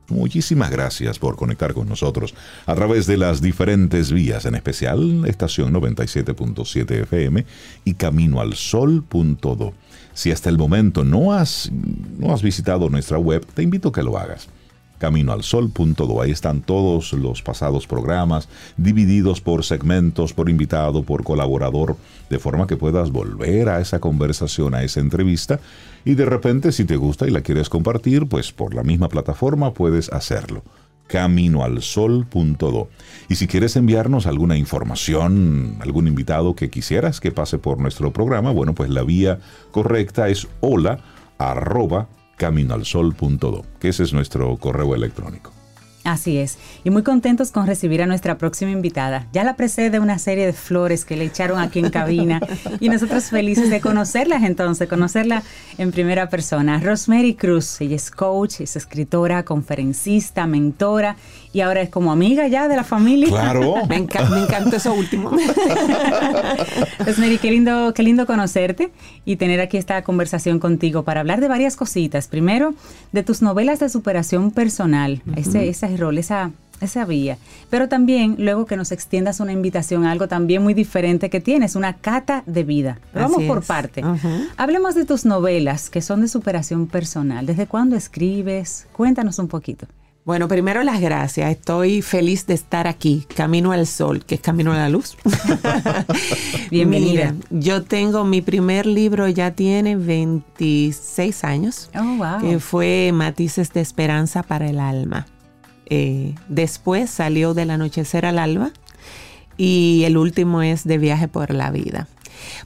Muchísimas gracias por conectar con nosotros a través de las diferentes vías, en especial estación 97.7 FM y camino al sol.do. Si hasta el momento no has, no has visitado nuestra web, te invito a que lo hagas. Caminoalsol.do. Ahí están todos los pasados programas, divididos por segmentos, por invitado, por colaborador, de forma que puedas volver a esa conversación, a esa entrevista, y de repente, si te gusta y la quieres compartir, pues por la misma plataforma puedes hacerlo. Caminoalsol.do. Y si quieres enviarnos alguna información, algún invitado que quisieras que pase por nuestro programa, bueno, pues la vía correcta es hola arroba caminoalsol.do, que ese es nuestro correo electrónico. Así es. Y muy contentos con recibir a nuestra próxima invitada. Ya la precede una serie de flores que le echaron aquí en cabina y nosotros felices de conocerlas entonces, conocerla en primera persona. Rosemary Cruz, ella es coach, es escritora, conferencista, mentora y ahora es como amiga ya de la familia. Claro. (laughs) Me, enca- me encantó eso último. (laughs) Rosemary, qué lindo, qué lindo conocerte y tener aquí esta conversación contigo para hablar de varias cositas. Primero, de tus novelas de superación personal, ese, ese rol, esa, esa vía. Pero también luego que nos extiendas una invitación a algo también muy diferente que tienes, una cata de vida. Pero vamos por parte. Ujú. Hablemos de tus novelas que son de superación personal. ¿Desde cuándo escribes? Cuéntanos un poquito. Bueno, primero las gracias. Estoy feliz de estar aquí, Camino al Sol, que es Camino a la Luz. (laughs) Bienvenida. Mira, yo tengo mi primer libro, ya tiene 26 años, Oh, wow. que fue Matices de Esperanza para el Alma. Eh, después salió Del Anochecer al Alba y el último es De Viaje por la Vida.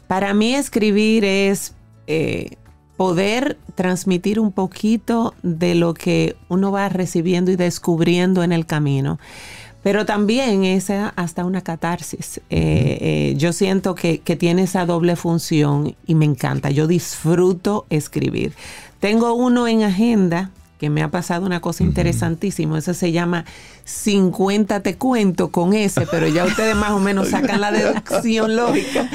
Para mí escribir es eh, poder transmitir un poquito de lo que uno va recibiendo y descubriendo en el camino. Pero también es hasta una catarsis. Eh, eh, yo siento que, que tiene esa doble función y me encanta. Yo disfruto escribir. Tengo uno en agenda que me ha pasado una cosa interesantísima. Ese se llama 50 te cuento con ese, pero ya ustedes más o menos (laughs) sacan la deducción lógica.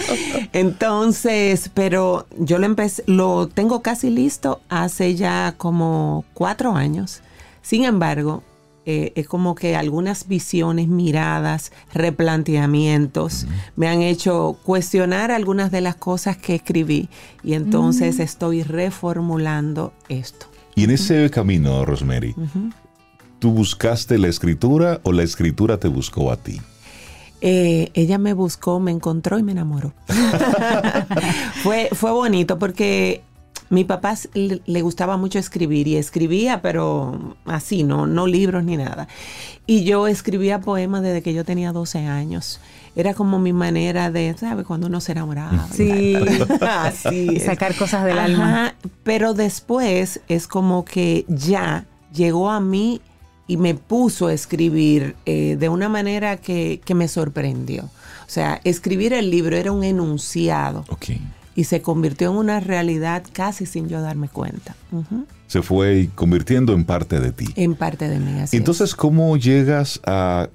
Entonces, pero yo lo empecé, lo tengo casi listo hace ya como cuatro años. Sin embargo, eh, es como que algunas visiones, miradas, replanteamientos me han hecho cuestionar algunas de las cosas que escribí y entonces estoy reformulando esto. Y en ese camino, Rosemary, ¿tú buscaste la escritura o la escritura te buscó a ti? Eh, ella me buscó, me encontró y me enamoró. (laughs) fue, fue bonito porque mi papá le gustaba mucho escribir y escribía, pero así, no, no libros ni nada. Y yo escribía poemas desde que yo tenía 12 años. Era como mi manera de, ¿sabes? Cuando uno se enamoraba. Sí. (laughs) Así sacar cosas del alma. Pero después es como que ya llegó a mí y me puso a escribir eh, de una manera que, que me sorprendió. O sea, escribir el libro era un enunciado Ok. y se convirtió en una realidad casi sin yo darme cuenta. Se fue convirtiendo en parte de ti. En parte de mí. así es. Entonces, ¿cómo llegas a,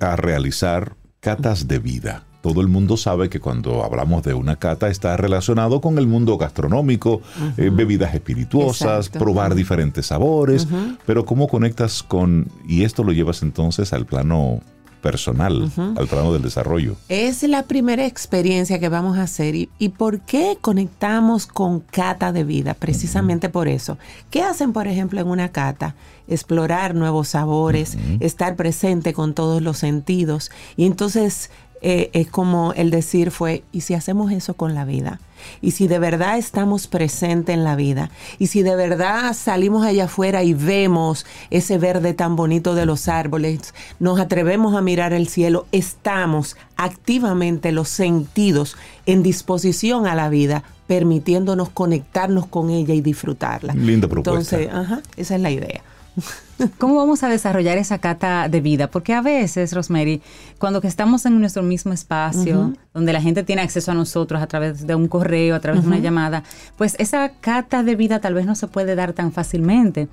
a realizar catas de vida? Todo el mundo sabe que cuando hablamos de una cata está relacionado con el mundo gastronómico, eh, bebidas espirituosas, Exacto. probar diferentes sabores, pero ¿cómo conectas con, y esto lo llevas entonces al plano personal, al plano del desarrollo? Es la primera experiencia que vamos a hacer. ¿Y, y por qué conectamos con cata de vida? Precisamente por eso. ¿Qué hacen, por ejemplo, en una cata? Explorar nuevos sabores, estar presente con todos los sentidos. Y entonces eh, es como el decir fue, ¿y si hacemos eso con la vida? Y si de verdad estamos presentes en la vida, y si de verdad salimos allá afuera y vemos ese verde tan bonito de los árboles, nos atrevemos a mirar el cielo, estamos activamente los sentidos en disposición a la vida, permitiéndonos conectarnos con ella y disfrutarla. Linda propuesta. Entonces, ajá, esa es la idea. (laughs) ¿Cómo vamos a desarrollar esa cata de vida? Porque a veces, Rosemary, cuando que estamos en nuestro mismo espacio, donde la gente tiene acceso a nosotros a través de un correo, a través de una llamada, pues esa cata de vida tal vez no se puede dar tan fácilmente.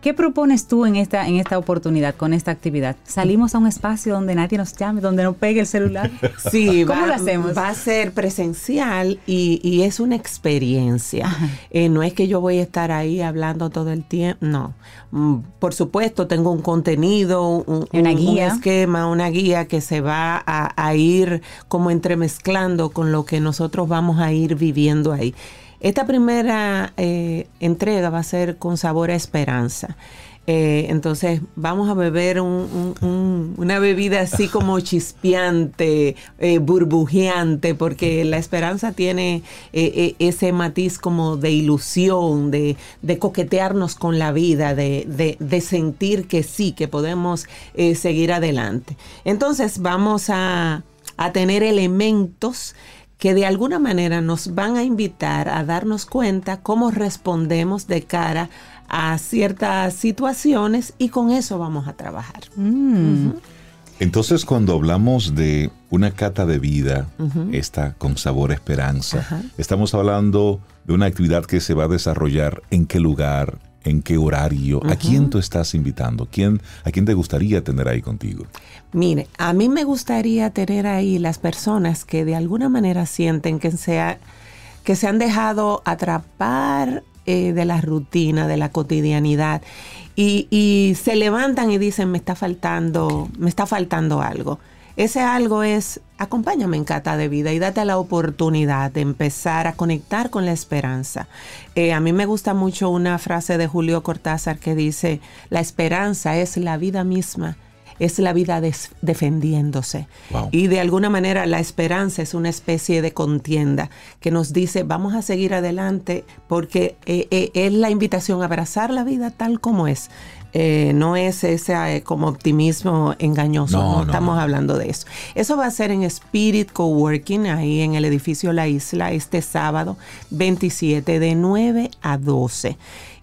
¿Qué propones tú en esta, en esta oportunidad, con esta actividad? ¿Salimos a un espacio donde nadie nos llame, donde no pegue el celular? (laughs) Sí, ¿Cómo va, lo hacemos? va a ser presencial y, y es una experiencia. Eh, no es que yo voy a estar ahí hablando todo el tiempo, no. Mm, Por supuesto, tengo un contenido, un, Una un- un guía. esquema, una guía que se va a, a ir como entremezclando con lo que nosotros vamos a ir viviendo ahí. Esta primera eh, entrega va a ser con sabor a esperanza. Eh, entonces vamos a beber un- un- un- una bebida así (laughs) como chispeante, eh, burbujeante, porque la esperanza tiene ese matiz como de ilusión, de, de coquetearnos con la vida, de, de- de sentir que sí, que podemos seguir adelante. Entonces vamos a, a tener elementos que de alguna manera nos van a invitar a darnos cuenta cómo respondemos de cara a ciertas situaciones y con eso vamos a trabajar. Mm. Entonces, cuando hablamos de una cata de vida, esta con sabor a esperanza, Ajá. estamos hablando de una actividad que se va a desarrollar en qué lugar, en qué horario, a quién tú estás invitando, ¿Quién, a quién te gustaría tener ahí contigo. Mire, a mí me gustaría tener ahí las personas que de alguna manera sienten que se, ha- que se han dejado atrapar eh, de la rutina, de la cotidianidad y, y se levantan y dicen me está faltando, me está faltando algo. Ese algo es, acompáñame en Cata de Vida y date la oportunidad de empezar a conectar con la esperanza. Eh, a mí me gusta mucho una frase de Julio Cortázar que dice, la esperanza es la vida misma es la vida defendiéndose. Y de alguna manera la esperanza es una especie de contienda que nos dice vamos a seguir adelante porque eh, eh, es la invitación a abrazar la vida tal como es. Eh, no es ese como optimismo engañoso, no, estamos hablando de eso. Eso va a ser en Spirit Coworking, ahí en el edificio La Isla, este sábado 27 de 9 a 12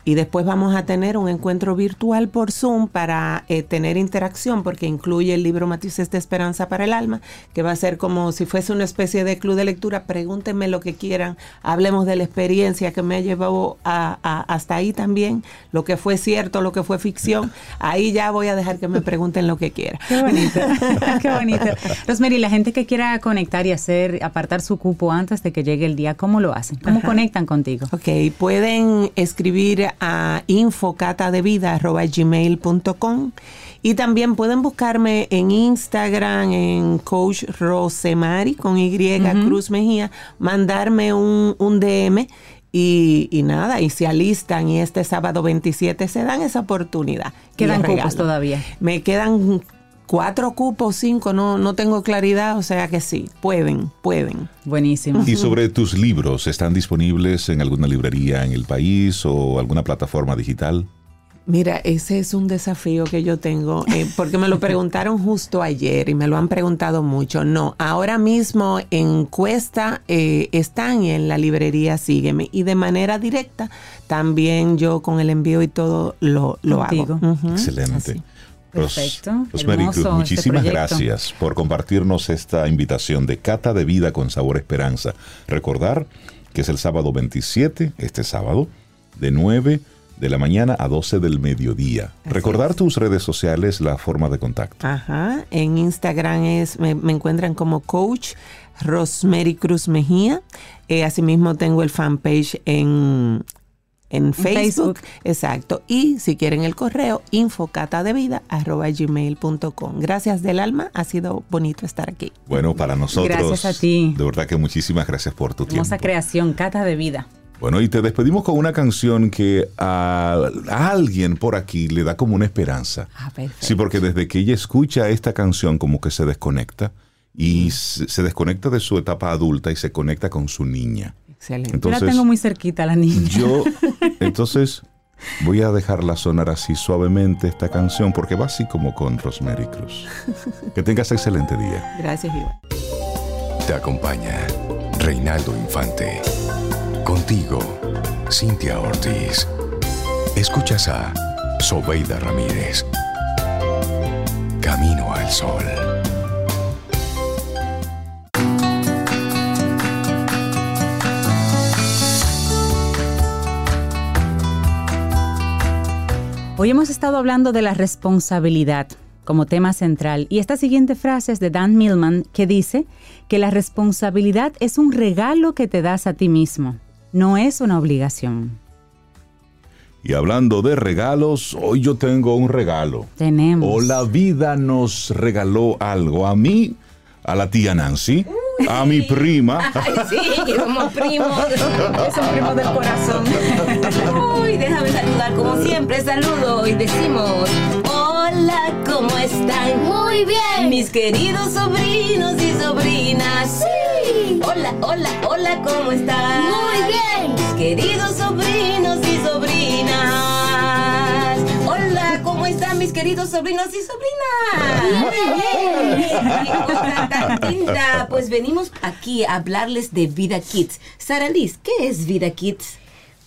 y después vamos a tener un encuentro virtual por Zoom para eh, tener interacción porque incluye el libro Matices de Esperanza para el Alma, que va a ser como si fuese una especie de club de lectura. Pregúntenme lo que quieran, hablemos de la experiencia que me ha llevado a, hasta ahí también, lo que fue cierto, lo que fue ficción. Ahí ya voy a dejar que me pregunten lo que quieran. Qué bonito, (laughs) qué bonito. Rosemary, la gente que quiera conectar y hacer, apartar su cupo antes de que llegue el día, ¿cómo lo hacen? ¿Cómo conectan contigo? Ok, pueden escribir a infocatadevida.gmail.com y también pueden buscarme en Instagram, en Coach Rosemary con Y, Cruz Mejía, mandarme un, DM y, nada, y se alistan y este sábado 27 se dan esa oportunidad. Quedan cupos todavía. Me quedan cuatro cupos, cinco, no, no tengo claridad, o sea que sí, pueden, pueden. Buenísimo. ¿Y sobre tus libros, están disponibles en alguna librería en el país o alguna plataforma digital? Mira, ese es un desafío que yo tengo, eh, porque me lo preguntaron justo ayer y me lo han preguntado mucho. No, ahora mismo en Cuesta eh, están en la librería Sígueme y de manera directa también yo con el envío y todo lo, lo hago. Excelente. Perfecto. Este muchísimas gracias por compartirnos esta invitación de Cata de Vida con Sabor Esperanza. Recordar que es el sábado 27, este sábado, de 9 de la mañana a 12 del mediodía. Recordar tus redes sociales, la forma de contacto. Ajá, en Instagram es, me, encuentran como coach Rosemary Cruz Mejía. Eh, asimismo tengo el fanpage en en Facebook, Exacto. Y si quieren el correo, infocatadevida.gmail.com. Gracias del alma, ha sido bonito estar aquí. Bueno, para nosotros. Gracias a ti. De verdad que muchísimas gracias por tu tiempo. Hermosa creación, Cata de Vida. Bueno, y te despedimos con una canción que a, alguien por aquí le da como una esperanza. Ah, perfecto. Sí, porque desde que ella escucha esta canción como que se desconecta y se desconecta de su etapa adulta y se conecta con su niña. Excelente. Entonces, la tengo muy cerquita la niña. Yo, (laughs) entonces, voy a dejarla sonar así suavemente esta canción porque va así como con Rosemary Cruz. Que tengas excelente día. Gracias, Iván. Te acompaña Reinaldo Infante. Contigo, Cintia Ortiz. Escuchas a Sobeida Ramírez. Camino al Sol. Hoy hemos estado hablando de la responsabilidad como tema central y esta siguiente frase es de Dan Millman que dice que la responsabilidad es un regalo que te das a ti mismo, no es una obligación. Y hablando de regalos, hoy yo tengo un regalo. Tenemos. O la vida nos regaló algo. A mí, a la tía Nancy a mi prima. (laughs) Ay, sí, somos primos. Somos primos del corazón. (laughs) Uy, déjame saludar como siempre. Saludo y decimos: Hola, ¿cómo están? Muy bien. Mis queridos sobrinos y sobrinas. Sí. Hola, hola, hola, ¿cómo están? Muy bien. Mis queridos sobrinos queridos sobrinos y sobrinas? Pues venimos aquí a hablarles de Vida Kids. Sara Liz, ¿qué es Vida Kids?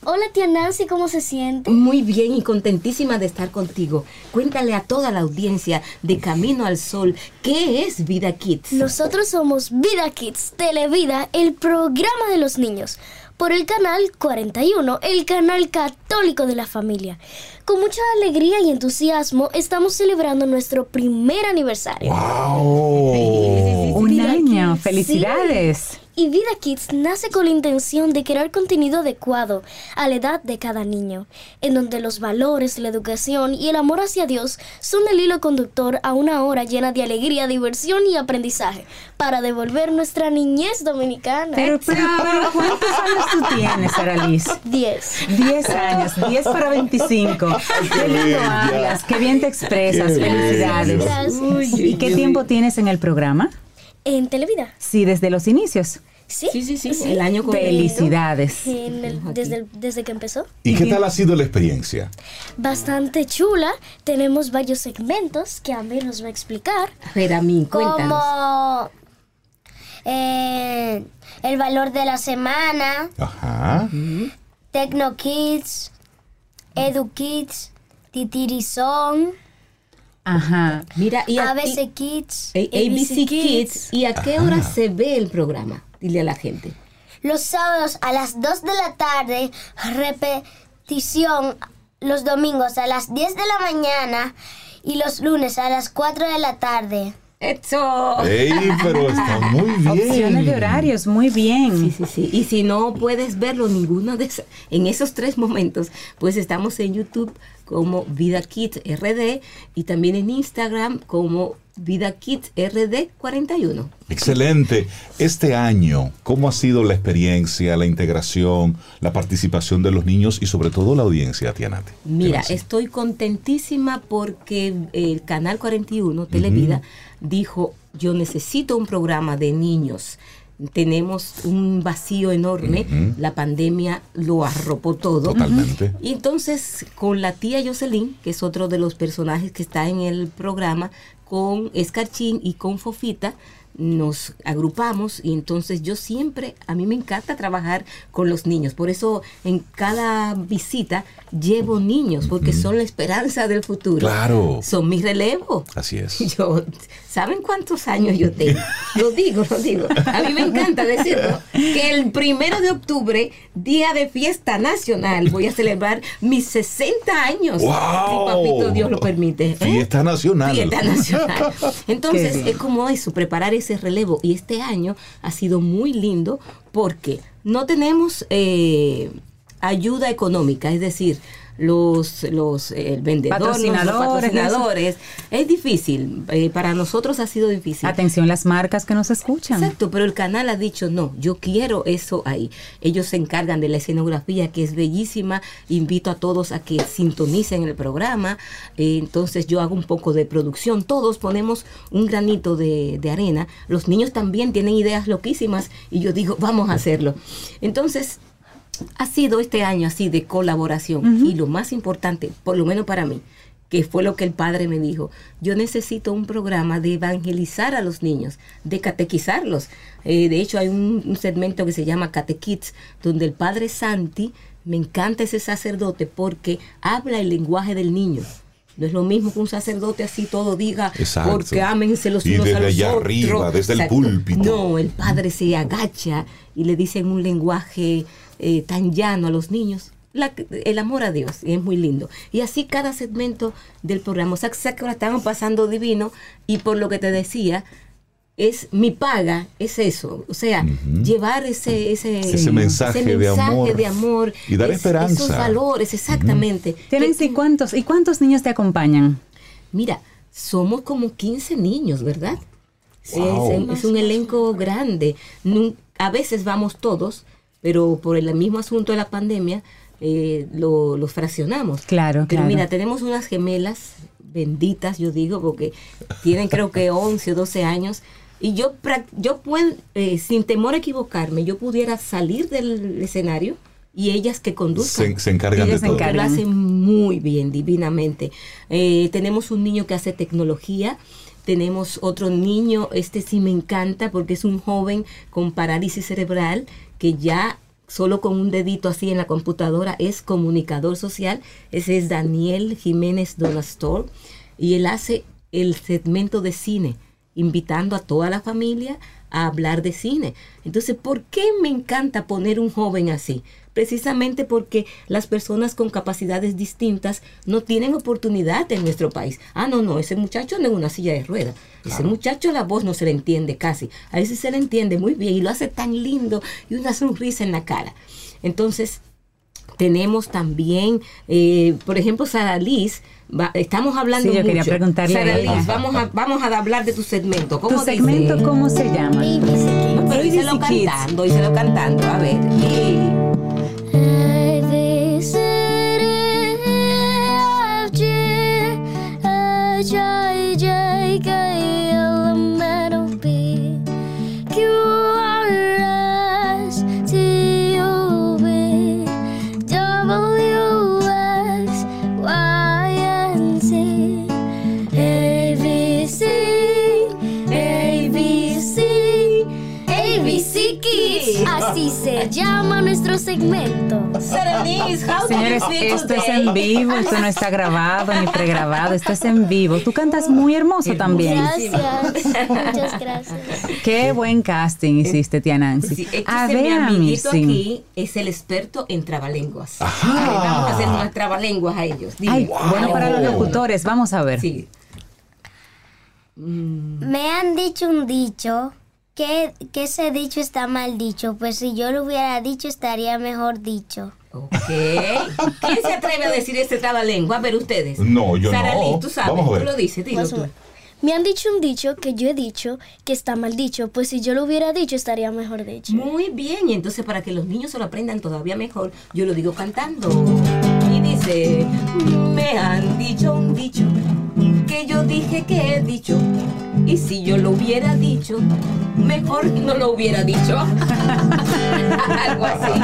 Hola tía Nancy, ¿cómo se siente? Muy bien y contentísima de estar contigo. Cuéntale a toda la audiencia de Camino al Sol, ¿qué es Vida Kids? Nosotros somos Vida Kids, Televida, el programa de los niños por el canal 41, el canal católico de la familia. Con mucha alegría y entusiasmo estamos celebrando nuestro primer aniversario. ¡Wow! Un año, felicidades. Y Vida Kids nace con la intención de crear contenido adecuado a la edad de cada niño, en donde los valores, la educación y el amor hacia Dios son el hilo conductor a una hora llena de alegría, diversión y aprendizaje para devolver nuestra niñez dominicana. Pero, pero, pero, ¿cuántos años tú tienes, Sara Liz? 10. 10 años, 10 para 25. Qué lindo hablas, qué bien te expresas, Qué felicidades. Gracias. ¿Y qué tiempo tienes en el programa? En Televida. Sí, desde los inicios. Sí. Sí, sí, sí, el año completo. Felicidades. En el- desde, el- desde que empezó. ¿Y qué tal ha sido la experiencia? Bastante chula. Tenemos varios segmentos que a mí nos va a explicar. A ver, a mí, cuéntanos. como eh, el valor de la semana, Ajá. Tecno Kids, Edu Kids, Titirizón, Ajá. Mira, y a, ABC Kids, y- ABC Kids. ¿Y a qué hora se ve el programa? Dile a la gente. Los sábados a las 2 de la tarde, repetición los domingos a las 10 de la mañana y los lunes a las 4 de la tarde. ¡Eso! ¡Ey, pero está (laughs) muy bien! Opciones de horarios, muy bien. Sí, sí, sí. Y si no puedes verlo ninguno de esos, en esos tres momentos, pues estamos en YouTube como Vida Kids RD y también en Instagram como Vida Kids RD 41. Excelente. Este año, ¿cómo ha sido la experiencia, la integración, la participación de los niños y sobre todo la audiencia, Tianate? Mira, estoy contentísima porque el Canal 41, Televida, dijo, yo necesito un programa de niños. Tenemos un vacío enorme, la pandemia lo arropó todo. Totalmente. Y entonces, con la tía Jocelyn, que es otro de los personajes que está en el programa, con Escarchín y con Fofita, nos agrupamos y entonces yo siempre, a mí me encanta trabajar con los niños, por eso en cada visita llevo niños, porque son la esperanza del futuro. Claro. Son mi relevo. Así es. (laughs) Yo, ¿saben cuántos años yo tengo? Lo digo, lo digo. A mí me encanta decirlo. Que el primero de octubre, día de fiesta nacional, voy a celebrar mis 60 años. ¡Wow! Si papito Dios lo permite. ¿eh? Fiesta nacional. Fiesta nacional. (laughs) Entonces, es como eso, preparar ese relevo. Y este año ha sido muy lindo porque no tenemos eh, ayuda económica, es decir, los, los eh, vendedores, los Patrocinadores, patrocinadores. Es difícil, eh, para nosotros ha sido difícil. Atención las marcas que nos escuchan. Exacto, pero el canal ha dicho, no, yo quiero eso ahí. Ellos se encargan de la escenografía, que es bellísima. Invito a todos a que sintonicen el programa. Eh, entonces yo hago un poco de producción. Todos ponemos un granito de, de arena. Los niños también tienen ideas loquísimas y yo digo, vamos a hacerlo. Entonces, ha sido este año así de colaboración y lo más importante, por lo menos para mí, que fue lo que el padre me dijo, yo necesito un programa de evangelizar a los niños, de catequizarlos. Eh, de hecho, hay un, un segmento que se llama Catequids, donde el padre Santi, me encanta ese sacerdote porque habla el lenguaje del niño. No es lo mismo que un sacerdote así todo diga, Exacto. porque ámense los Y unos a desde los allá otros. arriba, desde el púlpito. No, el padre se agacha y le dice en un lenguaje eh, tan llano a los niños. la- el amor a Dios, y es muy lindo. Y así cada segmento del programa. O sea, que la estamos pasando divino y por lo que te decía, es mi paga, es eso. O sea, llevar ese, ese, Ese mensaje de mensaje amor. de amor, Y dar es- esperanza. Esos valores, exactamente. ¿Tienen Que- y cuántos, y cuántos niños te acompañan? Mira, somos como 15 niños, ¿verdad? Wow. es, es un elenco grande. A veces vamos todos, pero por el mismo asunto de la pandemia eh, lo, los fraccionamos. Claro, Pero claro. mira, tenemos unas gemelas benditas, yo digo, porque tienen creo que 11 o 12 años. Y yo, yo puedo, eh, sin temor a equivocarme, yo pudiera salir del escenario y ellas que conduzcan. Se, se encargan Ellas de se todo. encargan. Lo hacen muy bien, divinamente. Eh, tenemos un niño que hace tecnología. Tenemos otro niño, este sí me encanta porque es un joven con parálisis cerebral que ya solo con un dedito así en la computadora es comunicador social. Ese es Daniel Jiménez Donastor y él hace el segmento de cine invitando a toda la familia a hablar de cine. Entonces, ¿por qué me encanta poner un joven así? Precisamente porque las personas con capacidades distintas no tienen oportunidad en nuestro país. Ah, no, no, ese muchacho no es una silla de ruedas. Ese muchacho la voz no se le entiende casi. A veces se le entiende muy bien y lo hace tan lindo y una sonrisa en la cara. Entonces, tenemos también, eh, por ejemplo, Sara Liz. Va- estamos hablando Sí, yo mucho. quería preguntarle Sara. Liz, vamos a, vamos a hablar de tu segmento. ¿Cómo ¿Tu segmento dice? cómo se llama? Pero díselo ABC Kids. cantando, díselo cantando. A ver. Y- Señores, esto es en vivo, esto no está grabado ni pregrabado, esto es en vivo. Tú cantas muy hermoso también. Gracias, muchas gracias. Qué buen casting hiciste, tía Nancy. Sí, es que A ese mi ver, amiguito aquí es el experto en trabalenguas. A ver, vamos a hacer unas trabalenguas a ellos. Dime. Ay, bueno para los locutores, vamos a ver. Sí. Me han dicho un dicho que, que ese dicho está mal dicho. Pues si yo lo hubiera dicho estaría mejor dicho. Ok. ¿Quién se atreve a decir este trabalengua? A ver, ustedes. No, yo Sara no. Liz, tú sabes. Vamos a ver. Tú lo dices, dilo tú. Me han dicho un dicho que yo he dicho que está mal dicho. Pues si yo lo hubiera dicho estaría mejor dicho. Muy bien, y entonces para que los niños se lo aprendan todavía mejor, yo lo digo cantando. Y dice, me han dicho un dicho, que yo dije que he dicho, y si yo lo hubiera dicho, mejor no lo hubiera dicho. (laughs) Algo así.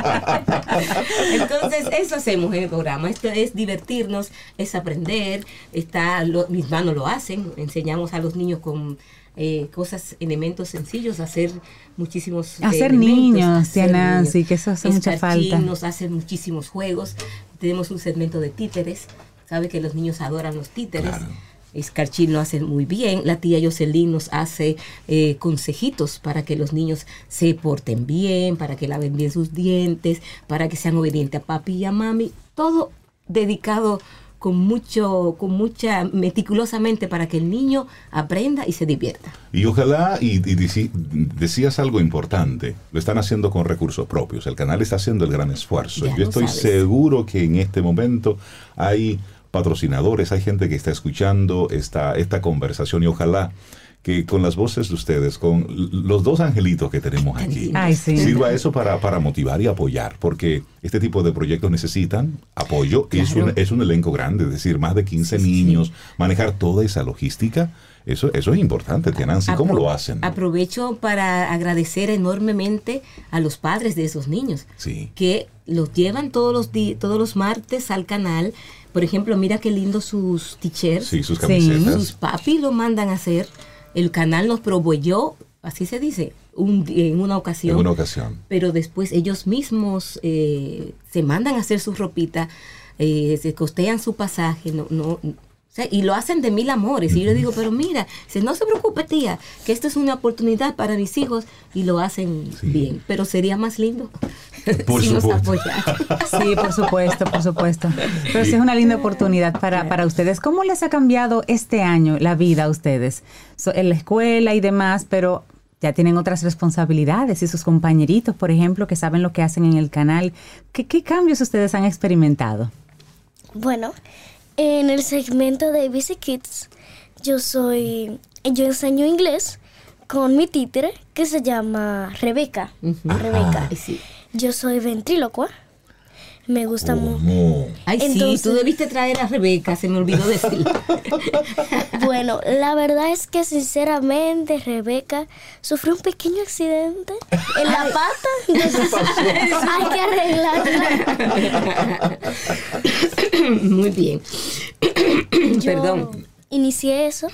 Entonces, eso hacemos en el programa. Esto es divertirnos, es aprender. Está, lo- mis manos lo hacen. Enseñamos a los niños con eh, cosas, elementos sencillos, hacer muchísimos. eh, Hacer niños, tía hacer Nancy, niños. que eso hace mucha falta. Nos hacen muchísimos juegos. Tenemos un segmento de títeres. Sabe que los niños adoran los títeres. Escarchín lo hace muy bien. La tía Jocelyn nos hace eh, consejitos para que los niños se porten bien, para que laven bien sus dientes, para que sean obedientes a papi y a mami. Todo dedicado con mucho, con mucha meticulosamente para que el niño aprenda y se divierta. Y ojalá, y, decías algo importante, lo están haciendo con recursos propios. El canal está haciendo el gran esfuerzo. Ya Yo estoy sabes. seguro que en este momento hay patrocinadores, hay gente que está escuchando esta, esta conversación y ojalá que con las voces de ustedes, con los dos angelitos que tenemos aquí, Ay, sí. sirva eso para, para motivar y apoyar, porque este tipo de proyectos necesitan apoyo. Es, un, es un elenco grande, es decir, más de 15 niños, manejar toda esa logística. Eso, eso es importante, tía Nancy. ¿Cómo Apro- lo hacen? Aprovecho para agradecer enormemente a los padres de esos niños Sí. que los llevan todos los todos los martes al canal. Por ejemplo, mira qué lindo sus t-shirts. Sí, sus Sí. camisetas. Sus papis lo mandan a hacer. El canal nos proveyó, así se dice, un, en una ocasión. En una ocasión. Pero después ellos mismos eh, se mandan a hacer su ropita, eh, se costean su pasaje, no, sea, y lo hacen de mil amores. Y yo le digo, pero mira, dice, no se preocupe, tía, que esto es una oportunidad para mis hijos y lo hacen Sí. bien. Pero sería más lindo Por (laughs) si nos. (laughs) Sí, por supuesto, por supuesto. Pero sí es una linda oportunidad para, para ustedes. ¿Cómo les ha cambiado este año la vida a ustedes? So, en la escuela y demás, pero ya tienen otras responsabilidades y sus compañeritos, por ejemplo, que saben lo que hacen en el canal. ¿Qué, qué cambios ustedes han experimentado? Bueno, en el segmento de ABC Kids, yo soy, yo enseño inglés con mi títere que se llama Rebeca. Rebeca. Ay, sí. Yo soy ventrílocua. Me gusta mucho. ¿Cómo? Ay, sí, tú debiste traer a Rebeca, se me olvidó decir. (laughs) Bueno, la verdad es que sinceramente Rebeca sufrió un pequeño accidente en la pata, (laughs) entonces hay que arreglarla. Muy bien. Yo Perdón. Inicié eso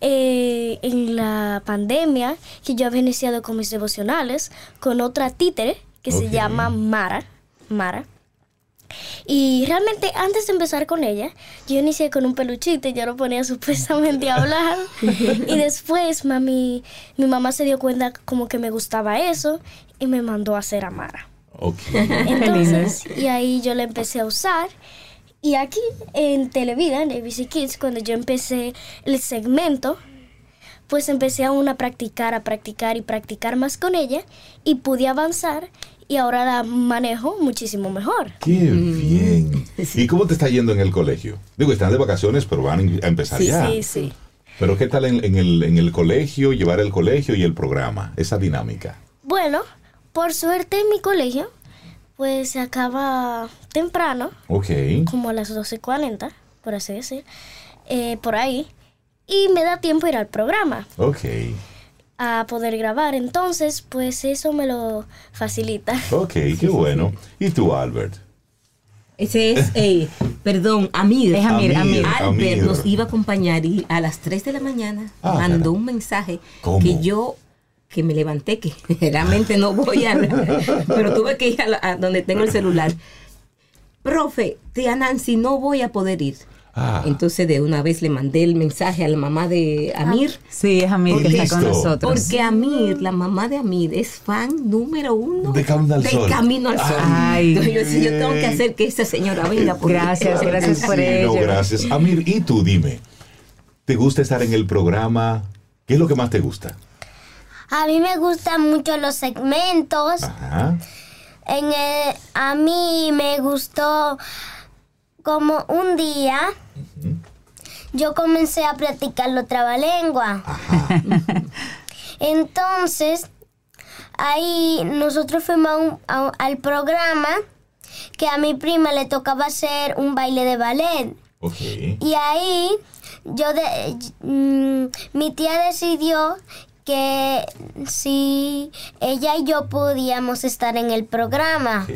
eh, en la pandemia, que yo había iniciado con mis devocionales, con otra títere que se llama Mara. Mara. Y realmente antes de empezar con ella, yo inicié con un peluchito y yo lo ponía supuestamente a hablar. y (laughs) después mami, mi mamá se dio cuenta como que me gustaba eso y me mandó a hacer Amara. Ok. Entonces, y ahí yo la empecé a usar. Y aquí en Televida, en ABC Kids, cuando yo empecé el segmento, pues empecé aún a practicar, a practicar y practicar más con ella y pude avanzar y ahora la manejo muchísimo mejor. Qué bien. (laughs) ¿Y cómo te está yendo en el colegio? Digo, están de vacaciones, pero van a empezar Sí, ya. sí, sí. Pero ¿qué tal en, en el, en el colegio, llevar el colegio y el programa? Esa dinámica. Bueno, por suerte en mi colegio, pues se acaba temprano, Ok. como a las 12.40, por así decir, eh, por ahí, y me da tiempo ir al programa. Ok. A poder grabar. Entonces, pues eso me lo facilita. Ok, qué bueno. ¿Y tú, Albert? Ese es, (laughs) eh, perdón, Amir. Es Amir, Amir. Albert Amir. nos iba a acompañar y a las 3 de la mañana Ah, mandó cara. un mensaje ¿Cómo? que yo que me levanté, que (laughs) realmente no voy a... pero tuve que ir a, la- a donde tengo el celular. Profe, tía Nancy, no voy a poder ir. Ah. Entonces de una vez le mandé el mensaje a la mamá de Amir. Sí, es Amir que está con nosotros. Porque Amir, la mamá de Amir, es fan número uno De Camino al de Sol. Camino al Sol. Ay, Entonces yo, tengo que hacer que esa señora venga. porque- Gracias, gracias por Sí, ello. no, gracias. Amir, ¿y tú dime? ¿Te gusta estar en el programa? ¿Qué es lo que más te gusta? A mí me gustan mucho los segmentos. Ajá. En el- a mí me gustó como un día yo comencé a practicar los trabalengua. Entonces, ahí nosotros fuimos a un- a un- al programa que a mi prima le tocaba hacer un baile de ballet. Y ahí yo de, mm, mi tía decidió que si ella y yo podíamos estar en el programa.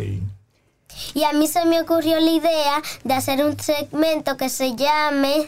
Y a mí se me ocurrió la idea de hacer un segmento que se llame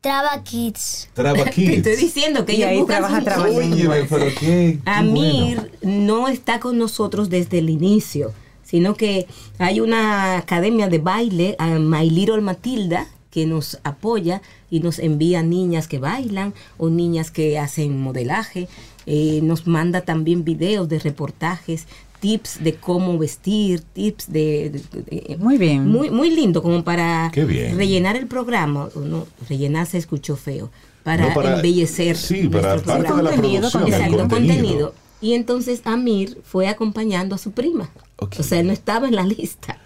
Traba Kids. Traba (laughs) Te Kids. estoy diciendo que ella trabaja pero qué, qué Amir bueno. no está con nosotros desde el inicio, sino que hay una academia de baile, a My Little Matilda, que nos apoya y nos envía niñas que bailan o niñas que hacen modelaje. Eh, nos manda también videos de reportajes, tips de cómo vestir, tips de... de- de- Muy bien. Muy, muy lindo, como para Qué bien. rellenar el programa. No, rellenar se escuchó feo. Para, No, para- embellecer. Sí, para parte de la producción, Exacto, contenido. contenido. Y entonces Amir fue acompañando a su prima. O sea, él no estaba en la lista.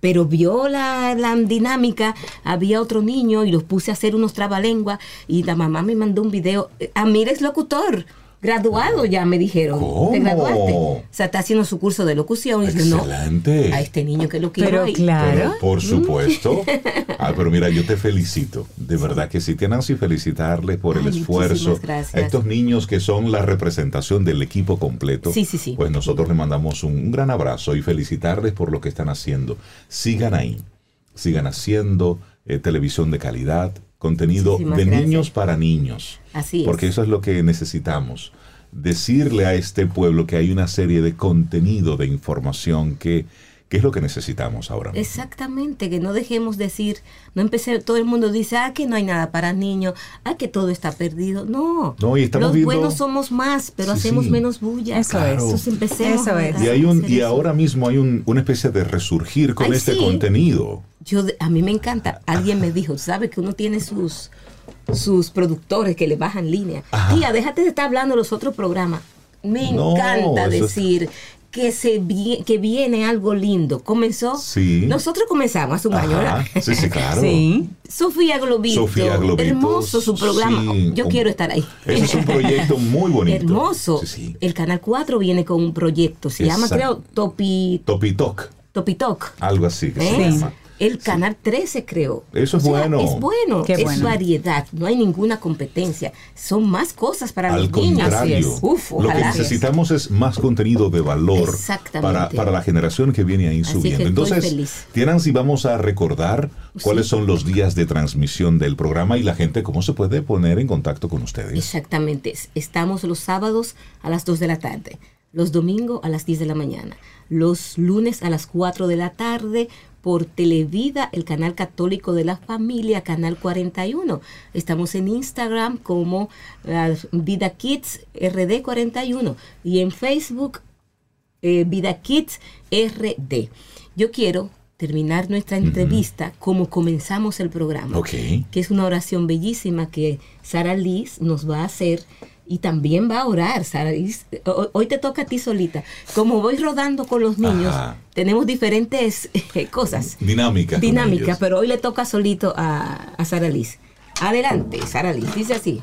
Pero vio la, la dinámica, había otro niño y los puse a hacer unos trabalenguas y la mamá me mandó un video. Eh, Amir es locutor, graduado ya me dijeron. ¿Cómo? ¿Te graduaste? O sea, está haciendo su curso de locución y yo no. Excelente. A este niño que lo quiero Pero claro. Pero, por supuesto. (laughs) Ah, pero mira, yo te felicito. De verdad que sí, tienes y felicitarle por el esfuerzo. gracias. A estos niños que son la representación del equipo completo. Sí, sí, sí. Pues nosotros les mandamos un, un gran abrazo y felicitarles por lo que están haciendo. Sigan ahí. Sigan haciendo eh, televisión de calidad, contenido Muchísimas de gracias. niños para niños. Así es. Porque eso es lo que necesitamos. Decirle a este pueblo que hay una serie de contenido, de información que, es lo que necesitamos ahora mismo. Exactamente, que no dejemos decir, no empecé, todo el mundo dice, ah, que no hay nada para niños, ah, que todo está perdido. No, No, y estamos los viendo- buenos somos más, pero Sí, hacemos sí. menos bulla. Eso es. Entonces empecemos Eso a es. Y, hay un, y eso. ahora mismo hay un- una especie de resurgir con Ay, este sí. contenido. Yo, a mí me encanta. Alguien me dijo, ¿sabe que uno tiene sus sus productores que le bajan línea? Ajá. Tía, déjate de estar hablando de los otros programas. Me No, encanta es- decir que se vi- que viene algo lindo. Comenzó. Sí. Nosotros comenzamos hace un año. Sí, sí, claro. Sí. Sofía Globito. Sofía Globito. Hermoso su programa. Sí, Yo un- quiero estar ahí. Ese es un proyecto muy bonito. Hermoso. Sí, sí. El Canal 4 viene con un proyecto. Se llama, creo, Topi, Topitok, Topitok. algo así que se ¿Eh? llama. El Canal 13, creo. Eso es bueno. Es bueno. Qué es bueno. variedad. No hay ninguna competencia. Son más cosas para Al los niños. contrario, Uf, lo que necesitamos es más contenido de valor Exactamente. para, para la generación que viene ahí Así subiendo. Entonces, feliz. tienen si vamos a recordar cuáles son los días de transmisión del programa y la gente cómo se puede poner en contacto con ustedes. Exactamente. Es- Estamos los sábados a las 2 de la tarde, los domingos a las 10 de la mañana, los lunes a las 4 de la tarde por Televida, el canal católico de la familia, canal 41. Estamos en Instagram como eh, Vida Kids RD 41 y en Facebook eh, Vida Kids RD. Yo quiero terminar nuestra entrevista como comenzamos el programa, que es una oración bellísima que Sara Liz nos va a hacer y también va a orar, Sara Hoy te toca a ti solita. Como voy rodando con los niños, Ajá. tenemos diferentes eh, cosas. Dinámica. con Dinámica, ellos. pero hoy le toca solito a, a Sara Liz. Adelante, Sara Liz. Dice así.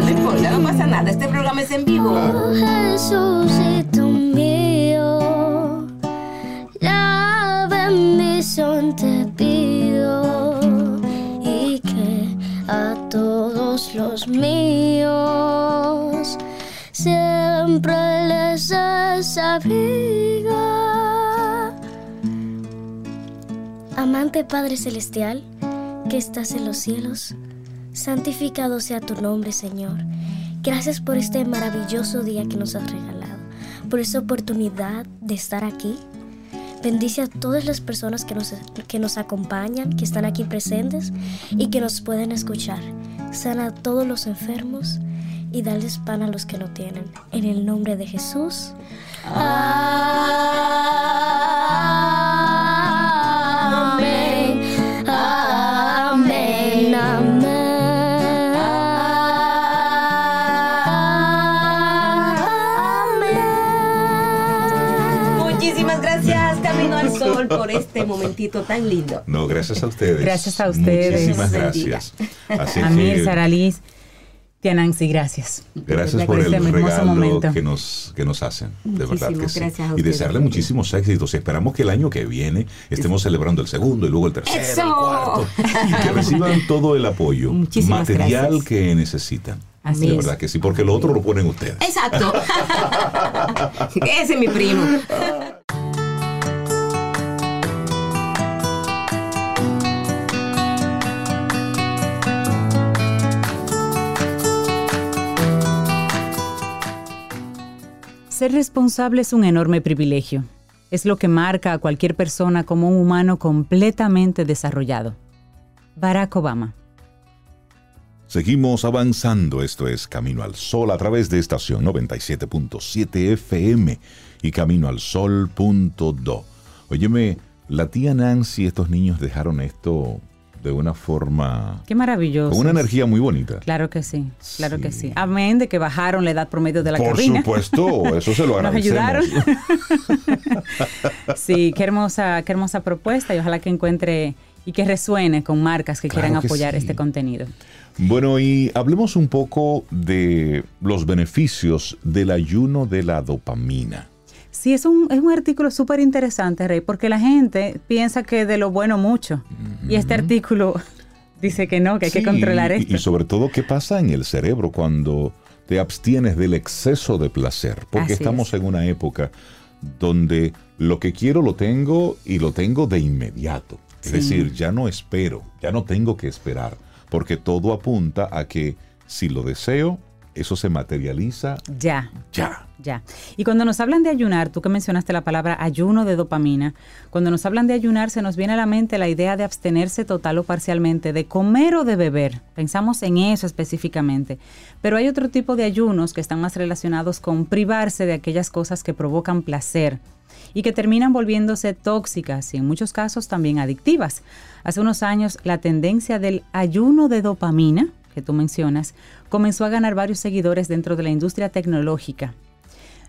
No importa, no pasa nada. Este programa es en vivo. Oh, Jesucito mío, la bendición te pido los míos siempre les des abriga. Amante Padre Celestial, que estás en los cielos, santificado sea tu nombre, Señor. Gracias por este maravilloso día que nos has regalado, por esta oportunidad de estar aquí. Bendice a todas las personas que nos, que nos acompañan, que están aquí presentes y que nos pueden escuchar. Sana a todos los enfermos y dales pan a los que no tienen. En el nombre de Jesús. Amén. Sol, por este momentito tan lindo. No, gracias a ustedes. Gracias a ustedes. Muchísimas gracias. Así Amir, que Sara Liz, Tia Nancy, gracias. gracias por el este regalo que nos, que nos hacen. De verdad que sí. gracias a Y desearle muchísimos éxitos. Esperamos que el año que viene estemos celebrando el segundo y luego el tercero, ¡Eso! el cuarto. Y que reciban (laughs) todo el apoyo Muchísimas material gracias. que necesitan. Así de es. verdad que sí, porque lo otro lo ponen ustedes. Exacto. (laughs) Ese es mi primo. Ser responsable es un enorme privilegio. Es lo que marca a cualquier persona como un humano completamente desarrollado. Barack Obama. Seguimos avanzando, esto es Camino al Sol a través de estación 97.7 FM y Camino al Sol.do. Óyeme, la tía Nancy, estos niños dejaron esto de una forma, Qué maravilloso. con una energía muy bonita. Claro que sí, claro que Sí. Amén de que bajaron la edad promedio de la Por cabina. supuesto, eso se lo Nos agradecemos. ayudaron. (laughs) sí, qué hermosa, qué hermosa propuesta y ojalá que encuentre y que resuene con marcas que Claro quieran que apoyar sí. este contenido. Bueno, y hablemos un poco de los beneficios del ayuno de la dopamina. Sí, es un, es un artículo súper interesante, Rey, porque la gente piensa que de lo bueno mucho. Y este artículo (laughs) dice que no, que hay que controlar y- esto. Y sobre todo, ¿qué pasa en el cerebro cuando te abstienes del exceso de placer? Porque Así estamos en una época donde lo que quiero lo tengo y lo tengo de inmediato. Es Sí. decir, ya no espero, ya no tengo que esperar, porque todo apunta a que si lo deseo, eso se materializa Ya. ya. Y cuando nos hablan de ayunar, tú que mencionaste la palabra ayuno de dopamina, cuando nos hablan de ayunar se nos viene a la mente la idea de abstenerse total o parcialmente de comer o de beber. Pensamos en eso específicamente. Pero hay otro tipo de ayunos que están más relacionados con privarse de aquellas cosas que provocan placer y que terminan volviéndose tóxicas y en muchos casos también adictivas. Hace unos años la tendencia del ayuno de dopamina, que tú mencionas, comenzó a ganar varios seguidores dentro de la industria tecnológica.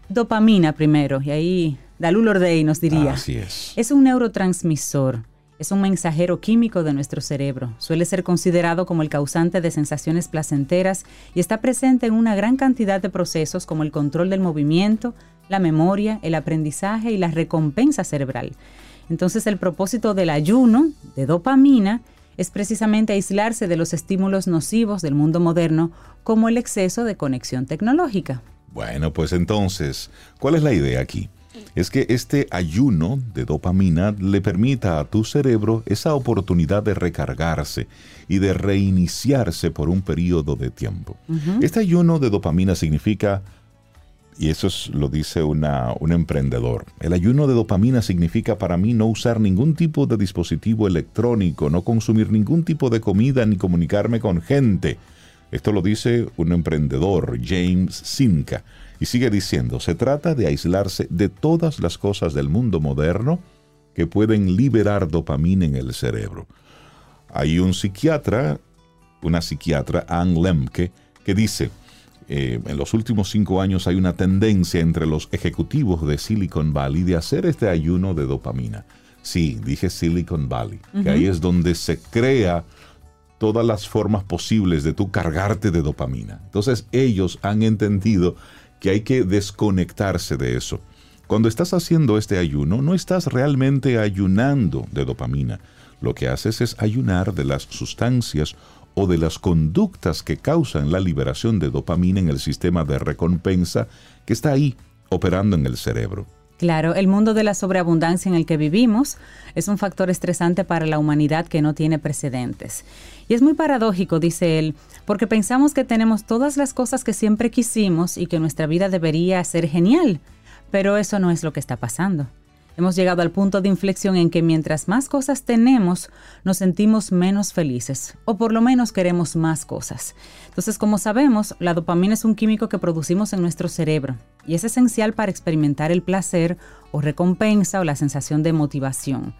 Dopamina primero, y ahí Dalul Ordey nos diría. Así es. Es un neurotransmisor, es un mensajero químico de nuestro cerebro. Suele ser considerado como el causante de sensaciones placenteras y está presente en una gran cantidad de procesos como el control del movimiento, la memoria, el aprendizaje y la recompensa cerebral. Entonces el propósito del ayuno de dopamina es precisamente aislarse de los estímulos nocivos del mundo moderno como el exceso de conexión tecnológica. Bueno, pues entonces, ¿cuál es la idea aquí? Es que este ayuno de dopamina le permita a tu cerebro esa oportunidad de recargarse y de reiniciarse por un periodo de tiempo. Este ayuno de dopamina significa y eso es, lo dice una, un emprendedor. El ayuno de dopamina significa para mí no usar ningún tipo de dispositivo electrónico, no consumir ningún tipo de comida ni comunicarme con gente. Esto lo dice un emprendedor, James Simca. Y sigue diciendo, se trata de aislarse de todas las cosas del mundo moderno que pueden liberar dopamina en el cerebro. Hay un psiquiatra, una psiquiatra, Anne Lemke, que dice, eh, en los últimos cinco años hay una tendencia entre los ejecutivos de Silicon Valley de hacer este ayuno de dopamina. Sí, dije Silicon Valley, que ahí es donde se crea todas las formas posibles de tú cargarte de dopamina. Entonces ellos han entendido que hay que desconectarse de eso. Cuando estás haciendo este ayuno, no estás realmente ayunando de dopamina. Lo que haces es ayunar de las sustancias o de las conductas que causan la liberación de dopamina en el sistema de recompensa que está ahí operando en el cerebro. Claro, el mundo de la sobreabundancia en el que vivimos es un factor estresante para la humanidad que no tiene precedentes. Y es muy paradójico, dice él, porque pensamos que tenemos todas las cosas que siempre quisimos y que nuestra vida debería ser genial, pero eso no es lo que está pasando. Hemos llegado al punto de inflexión en que mientras más cosas tenemos, nos sentimos menos felices, o por lo menos queremos más cosas. Entonces, como sabemos, la dopamina es un químico que producimos en nuestro cerebro y es esencial para experimentar el placer o recompensa o la sensación de motivación.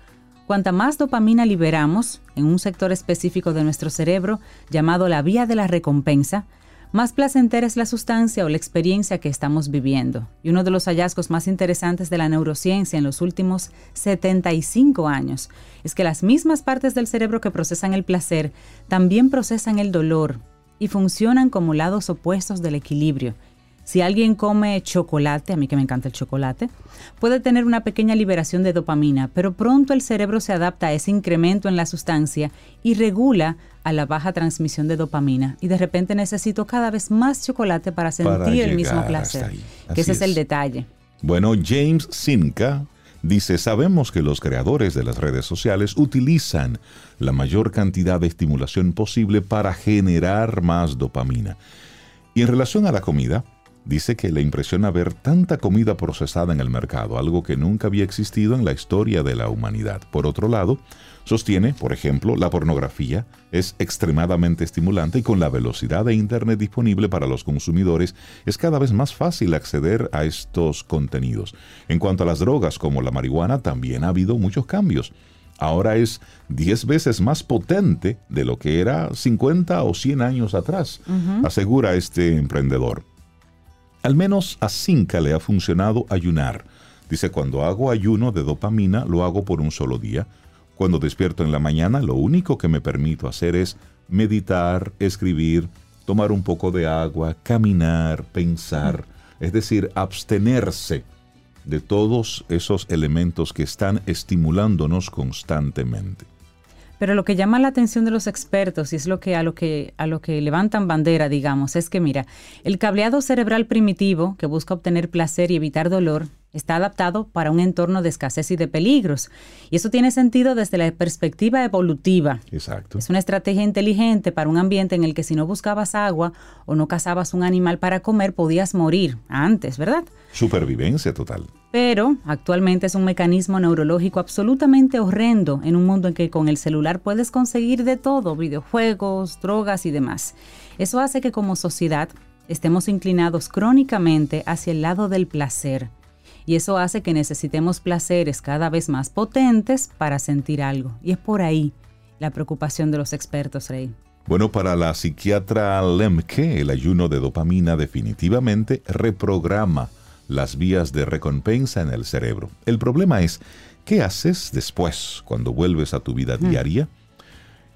Cuanta más dopamina liberamos en un sector específico de nuestro cerebro, llamado la vía de la recompensa, más placentera es la sustancia o la experiencia que estamos viviendo. Y uno de los hallazgos más interesantes de la neurociencia en los últimos 75 años es que las mismas partes del cerebro que procesan el placer también procesan el dolor y funcionan como lados opuestos del equilibrio. Si alguien come chocolate, a mí que me encanta el chocolate, puede tener una pequeña liberación de dopamina, pero pronto el cerebro se adapta a ese incremento en la sustancia y regula a la baja transmisión de dopamina. Y de repente necesito cada vez más chocolate para sentir el mismo placer. Que ese es. el detalle. Bueno, James Simca dice, sabemos que los creadores de las redes sociales utilizan la mayor cantidad de estimulación posible para generar más dopamina. Y en relación a la comida, dice que le impresiona ver tanta comida procesada en el mercado, algo que nunca había existido en la historia de la humanidad. Por otro lado, sostiene, por ejemplo, la pornografía es extremadamente estimulante y con la velocidad de Internet disponible para los consumidores es cada vez más fácil acceder a estos contenidos. En cuanto a las drogas como la marihuana, también ha habido muchos cambios. Ahora es 10 veces más potente de lo que era 50 o 100 años atrás, asegura este emprendedor. Al menos a Cinca le ha funcionado ayunar. Dice, cuando hago ayuno de dopamina, lo hago por un solo día. Cuando despierto en la mañana, lo único que me permito hacer es meditar, escribir, tomar un poco de agua, caminar, pensar, es decir, abstenerse de todos esos elementos que están estimulándonos constantemente. Pero lo que llama la atención de los expertos y es lo que a lo que a lo que levantan bandera, digamos, es que mira, el cableado cerebral primitivo que busca obtener placer y evitar dolor Está adaptado para un entorno de escasez y de peligros. Y eso tiene sentido desde la perspectiva evolutiva. Exacto. Es una estrategia inteligente para un ambiente en el que si no buscabas agua o no cazabas un animal para comer, podías morir antes, ¿verdad? Supervivencia total. Pero actualmente es un mecanismo neurológico absolutamente horrendo en un mundo en que con el celular puedes conseguir de todo, videojuegos, drogas y demás. Eso hace que como sociedad estemos inclinados crónicamente hacia el lado del placer y eso hace que necesitemos placeres cada vez más potentes para sentir algo. Y es por ahí la preocupación de los expertos, Rey. Bueno, para la psiquiatra Lemke, el ayuno de dopamina definitivamente reprograma las vías de recompensa en el cerebro. El problema es, ¿qué haces después cuando vuelves a tu vida mm. diaria?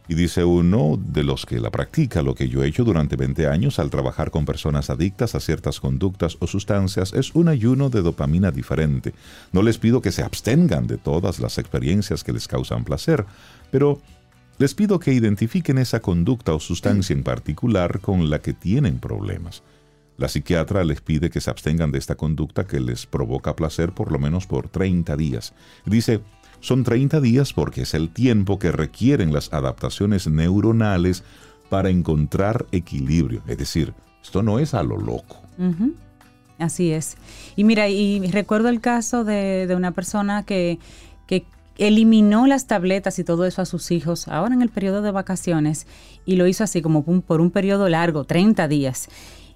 Y dice uno de los que la practica, lo que yo he hecho durante 20 años al trabajar con personas adictas a ciertas conductas o sustancias, es un ayuno de dopamina diferente. No les pido que se abstengan de todas las experiencias que les causan placer, pero les pido que identifiquen esa conducta o sustancia en particular con la que tienen problemas. La psiquiatra les pide que se abstengan de esta conducta que les provoca placer por lo menos por 30 días. Dice, son 30 días porque es el tiempo que requieren las adaptaciones neuronales para encontrar equilibrio. Es decir, esto no es a lo loco. Así es. Y mira, y recuerdo el caso de, una persona que, que eliminó las tabletas y todo eso a sus hijos ahora en el periodo de vacaciones y lo hizo así como por un periodo largo, 30 días.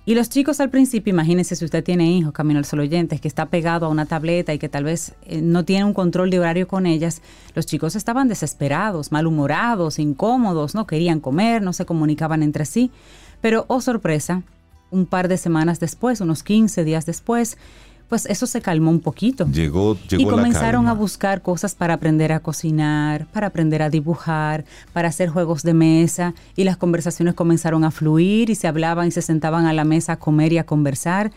Y los chicos al principio, imagínense si usted tiene hijos, Camino al Sol Oyentes, que está pegado a una tableta y que tal vez eh, no tiene un control de horario con ellas, los chicos estaban desesperados, malhumorados, incómodos, no querían comer, no se comunicaban entre sí. Pero, oh sorpresa, un par de semanas después, unos 15 días después, pues eso se calmó un poquito. Llegó, llegó y comenzaron la a buscar cosas para aprender a cocinar, para aprender a dibujar, para hacer juegos de mesa y las conversaciones comenzaron a fluir y se hablaban y se sentaban a la mesa a comer y a conversar.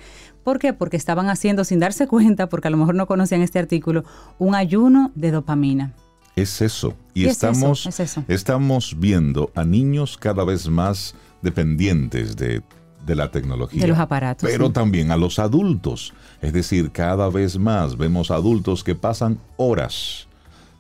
¿Por qué? Porque estaban haciendo, sin darse (laughs) cuenta, porque a lo mejor no conocían este artículo, un ayuno de dopamina. Es eso. Y, Y es eso, estamos, es eso. estamos viendo a niños cada vez más dependientes de, de la tecnología. De los aparatos, Pero sí. también a los adultos. Es decir, cada vez más vemos adultos que pasan horas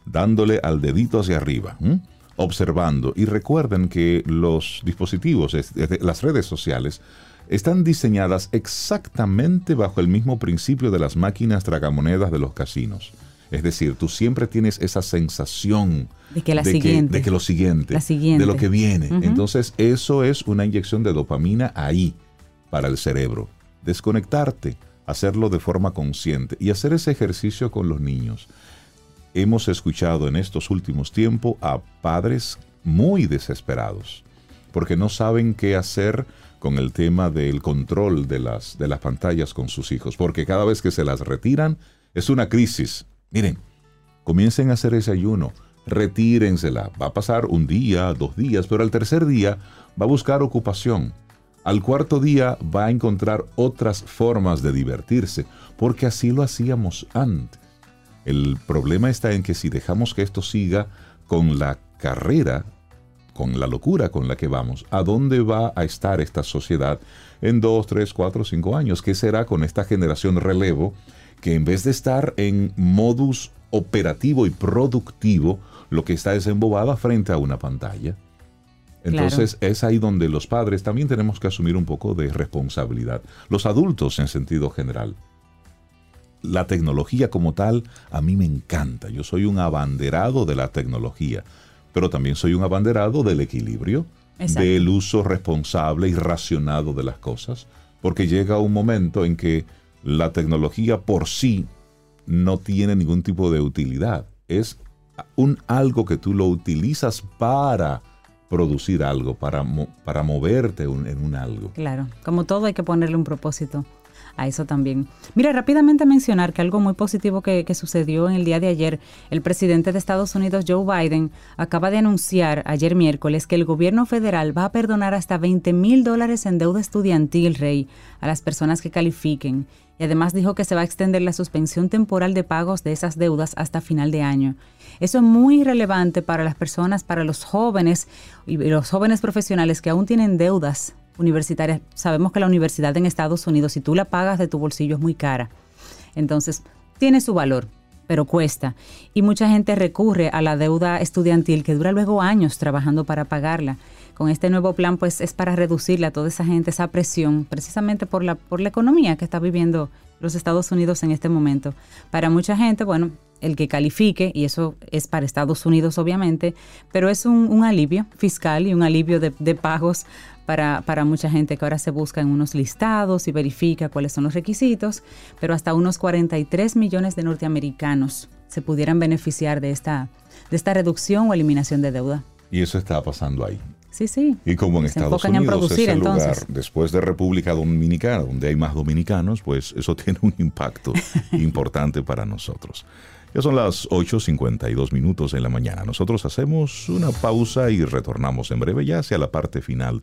dándole al dedito hacia arriba, ¿m? observando. Y recuerden que los dispositivos, es- es- las redes sociales, están diseñadas exactamente bajo el mismo principio de las máquinas tragamonedas de los casinos. Es decir, tú siempre tienes esa sensación De que la siguiente. de que lo siguiente, La siguiente. de lo que viene. Entonces, eso es una inyección de dopamina ahí para el cerebro. Desconectarte, hacerlo de forma consciente y hacer ese ejercicio con los niños. Hemos escuchado en estos últimos tiempos a padres muy desesperados porque no saben qué hacer con el tema del control de las, de las pantallas con sus hijos, porque cada vez que se las retiran es una crisis. Miren, comiencen a hacer ese ayuno, retírensela. Va a pasar un día, dos días, pero al tercer día va a buscar ocupación. Al cuarto día va a encontrar otras formas de divertirse, porque así lo hacíamos antes. El problema está en que si dejamos que esto siga con la carrera, con la locura con la que vamos, ¿a dónde va a estar esta sociedad en dos, tres, cuatro, cinco años? ¿Qué será con esta generación relevo que en vez de estar en modus operativo y productivo, lo que está es embobada frente a una pantalla? Entonces es ahí donde los padres también tenemos que asumir un poco de responsabilidad. Los adultos en sentido general. La tecnología como tal a mí me encanta. Yo soy un abanderado de la tecnología, pero también soy un abanderado del equilibrio, Exacto. del uso responsable y racionado de las cosas, porque llega un momento en que la tecnología por sí no tiene ningún tipo de utilidad. Es un algo que tú lo utilizas para producir algo, para, mo- para moverte en un algo. Claro, como todo hay que ponerle un propósito a eso también. Mira, rápidamente mencionar que algo muy positivo que, que sucedió en el día de ayer, el presidente de Estados Unidos, Joe Biden, acaba de anunciar ayer miércoles que el gobierno federal va a perdonar hasta 20 mil dólares en deuda estudiantil, Rey, a las personas que califiquen. Y además dijo que se va a extender la suspensión temporal de pagos de esas deudas hasta final de año. Eso es muy relevante para las personas, para los jóvenes y los jóvenes profesionales que aún tienen deudas universitarias. Sabemos que la universidad en Estados Unidos, si tú la pagas de tu bolsillo, es muy cara. Entonces, tiene su valor, pero cuesta. Y mucha gente recurre a la deuda estudiantil que dura luego años trabajando para pagarla. Con este nuevo plan, pues es para reducirle a toda esa gente esa presión, precisamente por la, por la economía que está viviendo los Estados Unidos en este momento. Para mucha gente, bueno, el que califique, y eso es para Estados Unidos obviamente, pero es un, alivio fiscal y un alivio de pagos para, para mucha gente que ahora se busca en unos listados y verifica cuáles son los requisitos, pero hasta unos 43 millones de norteamericanos se pudieran beneficiar de esta, de esta reducción o eliminación de deuda. Y eso está pasando ahí. Sí, sí. Y como en Se Estados enfocan en Unidos producir, es el lugar, entonces. después de República Dominicana, donde hay más dominicanos, pues eso (laughs) tiene un impacto (laughs) importante para nosotros. Ya son las 8.52 minutos en la mañana. Nosotros hacemos una pausa y retornamos en breve ya hacia la parte final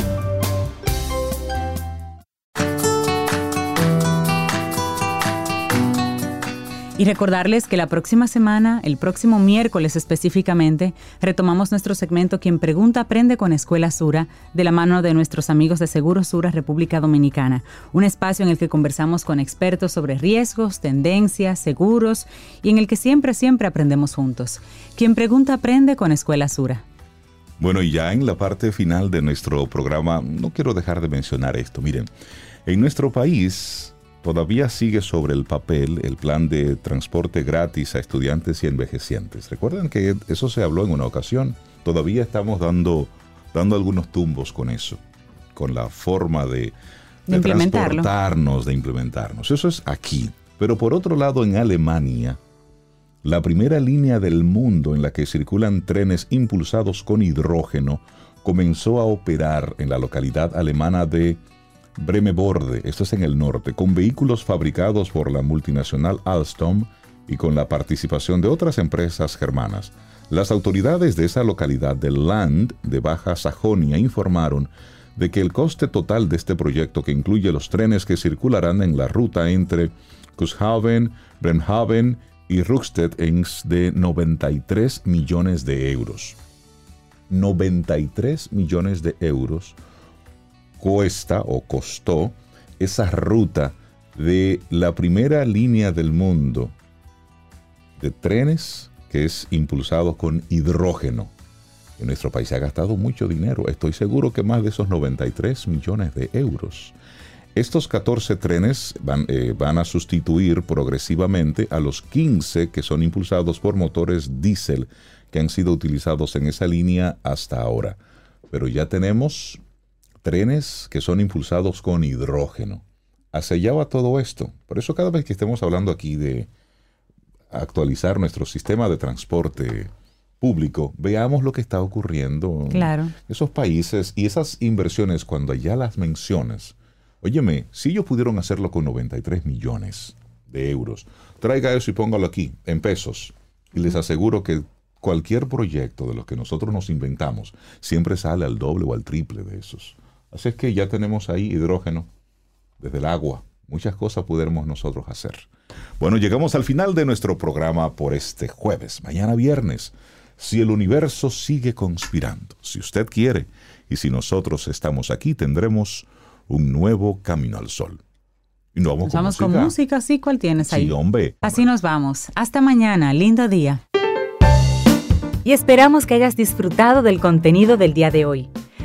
Y recordarles que la próxima semana, el próximo miércoles específicamente, retomamos nuestro segmento Quien Pregunta Aprende con Escuela Sura, de la mano de nuestros amigos de Seguro Sura República Dominicana. Un espacio en el que conversamos con expertos sobre riesgos, tendencias, seguros y en el que siempre, siempre aprendemos juntos. Quien Pregunta Aprende con Escuela Sura. Bueno, y ya en la parte final de nuestro programa, no quiero dejar de mencionar esto. Miren, en nuestro país todavía sigue sobre el papel el plan de transporte gratis a estudiantes y envejecientes. Recuerden que eso se habló en una ocasión. Todavía estamos dando, dando algunos tumbos con eso, con la forma de, de, transportarnos, de implementarnos. Eso es aquí. Pero por otro lado, en Alemania, la primera línea del mundo en la que circulan trenes impulsados con hidrógeno comenzó a operar en la localidad alemana de Bremeborde, esto es en el norte, con vehículos fabricados por la multinacional Alstom y con la participación de otras empresas germanas. Las autoridades de esa localidad del Land de Baja Sajonia informaron de que el coste total de este proyecto, que incluye los trenes que circularán en la ruta entre Cuxhaven, Bremhaven y Rugstedt, es de 93 millones de euros. 93 millones de euros cuesta o costó esa ruta de la primera línea del mundo de trenes que es impulsado con hidrógeno. En nuestro país se ha gastado mucho dinero, estoy seguro que más de esos 93 millones de euros. Estos 14 trenes van, eh, van, a sustituir progresivamente a los 15 que son impulsados por motores diésel que han sido utilizados en esa línea hasta ahora. Pero ya tenemos trenes que son impulsados con hidrógeno. Hacia allá va todo esto. Por eso cada vez que estemos hablando aquí de actualizar nuestro sistema de transporte público, veamos lo que está ocurriendo claro. en esos países y esas inversiones cuando ya las menciones. Óyeme, si ellos pudieron hacerlo con 93 millones de euros, traiga eso y póngalo aquí, en pesos. Y les aseguro que cualquier proyecto de los que nosotros nos inventamos siempre sale al doble o al triple de esos. Así es que ya tenemos ahí hidrógeno desde el agua. Muchas cosas pudiéramos nosotros hacer. Bueno, llegamos al final de nuestro programa por este jueves. Mañana viernes, si el universo sigue conspirando, si usted quiere, y si nosotros estamos aquí, tendremos un nuevo camino al sol. Y nos vamos, con, música. con música, sí, ¿cuál tienes ahí? Sí, hombre. Así nos vamos. Hasta mañana, lindo día. Y esperamos que hayas disfrutado del contenido del día de hoy.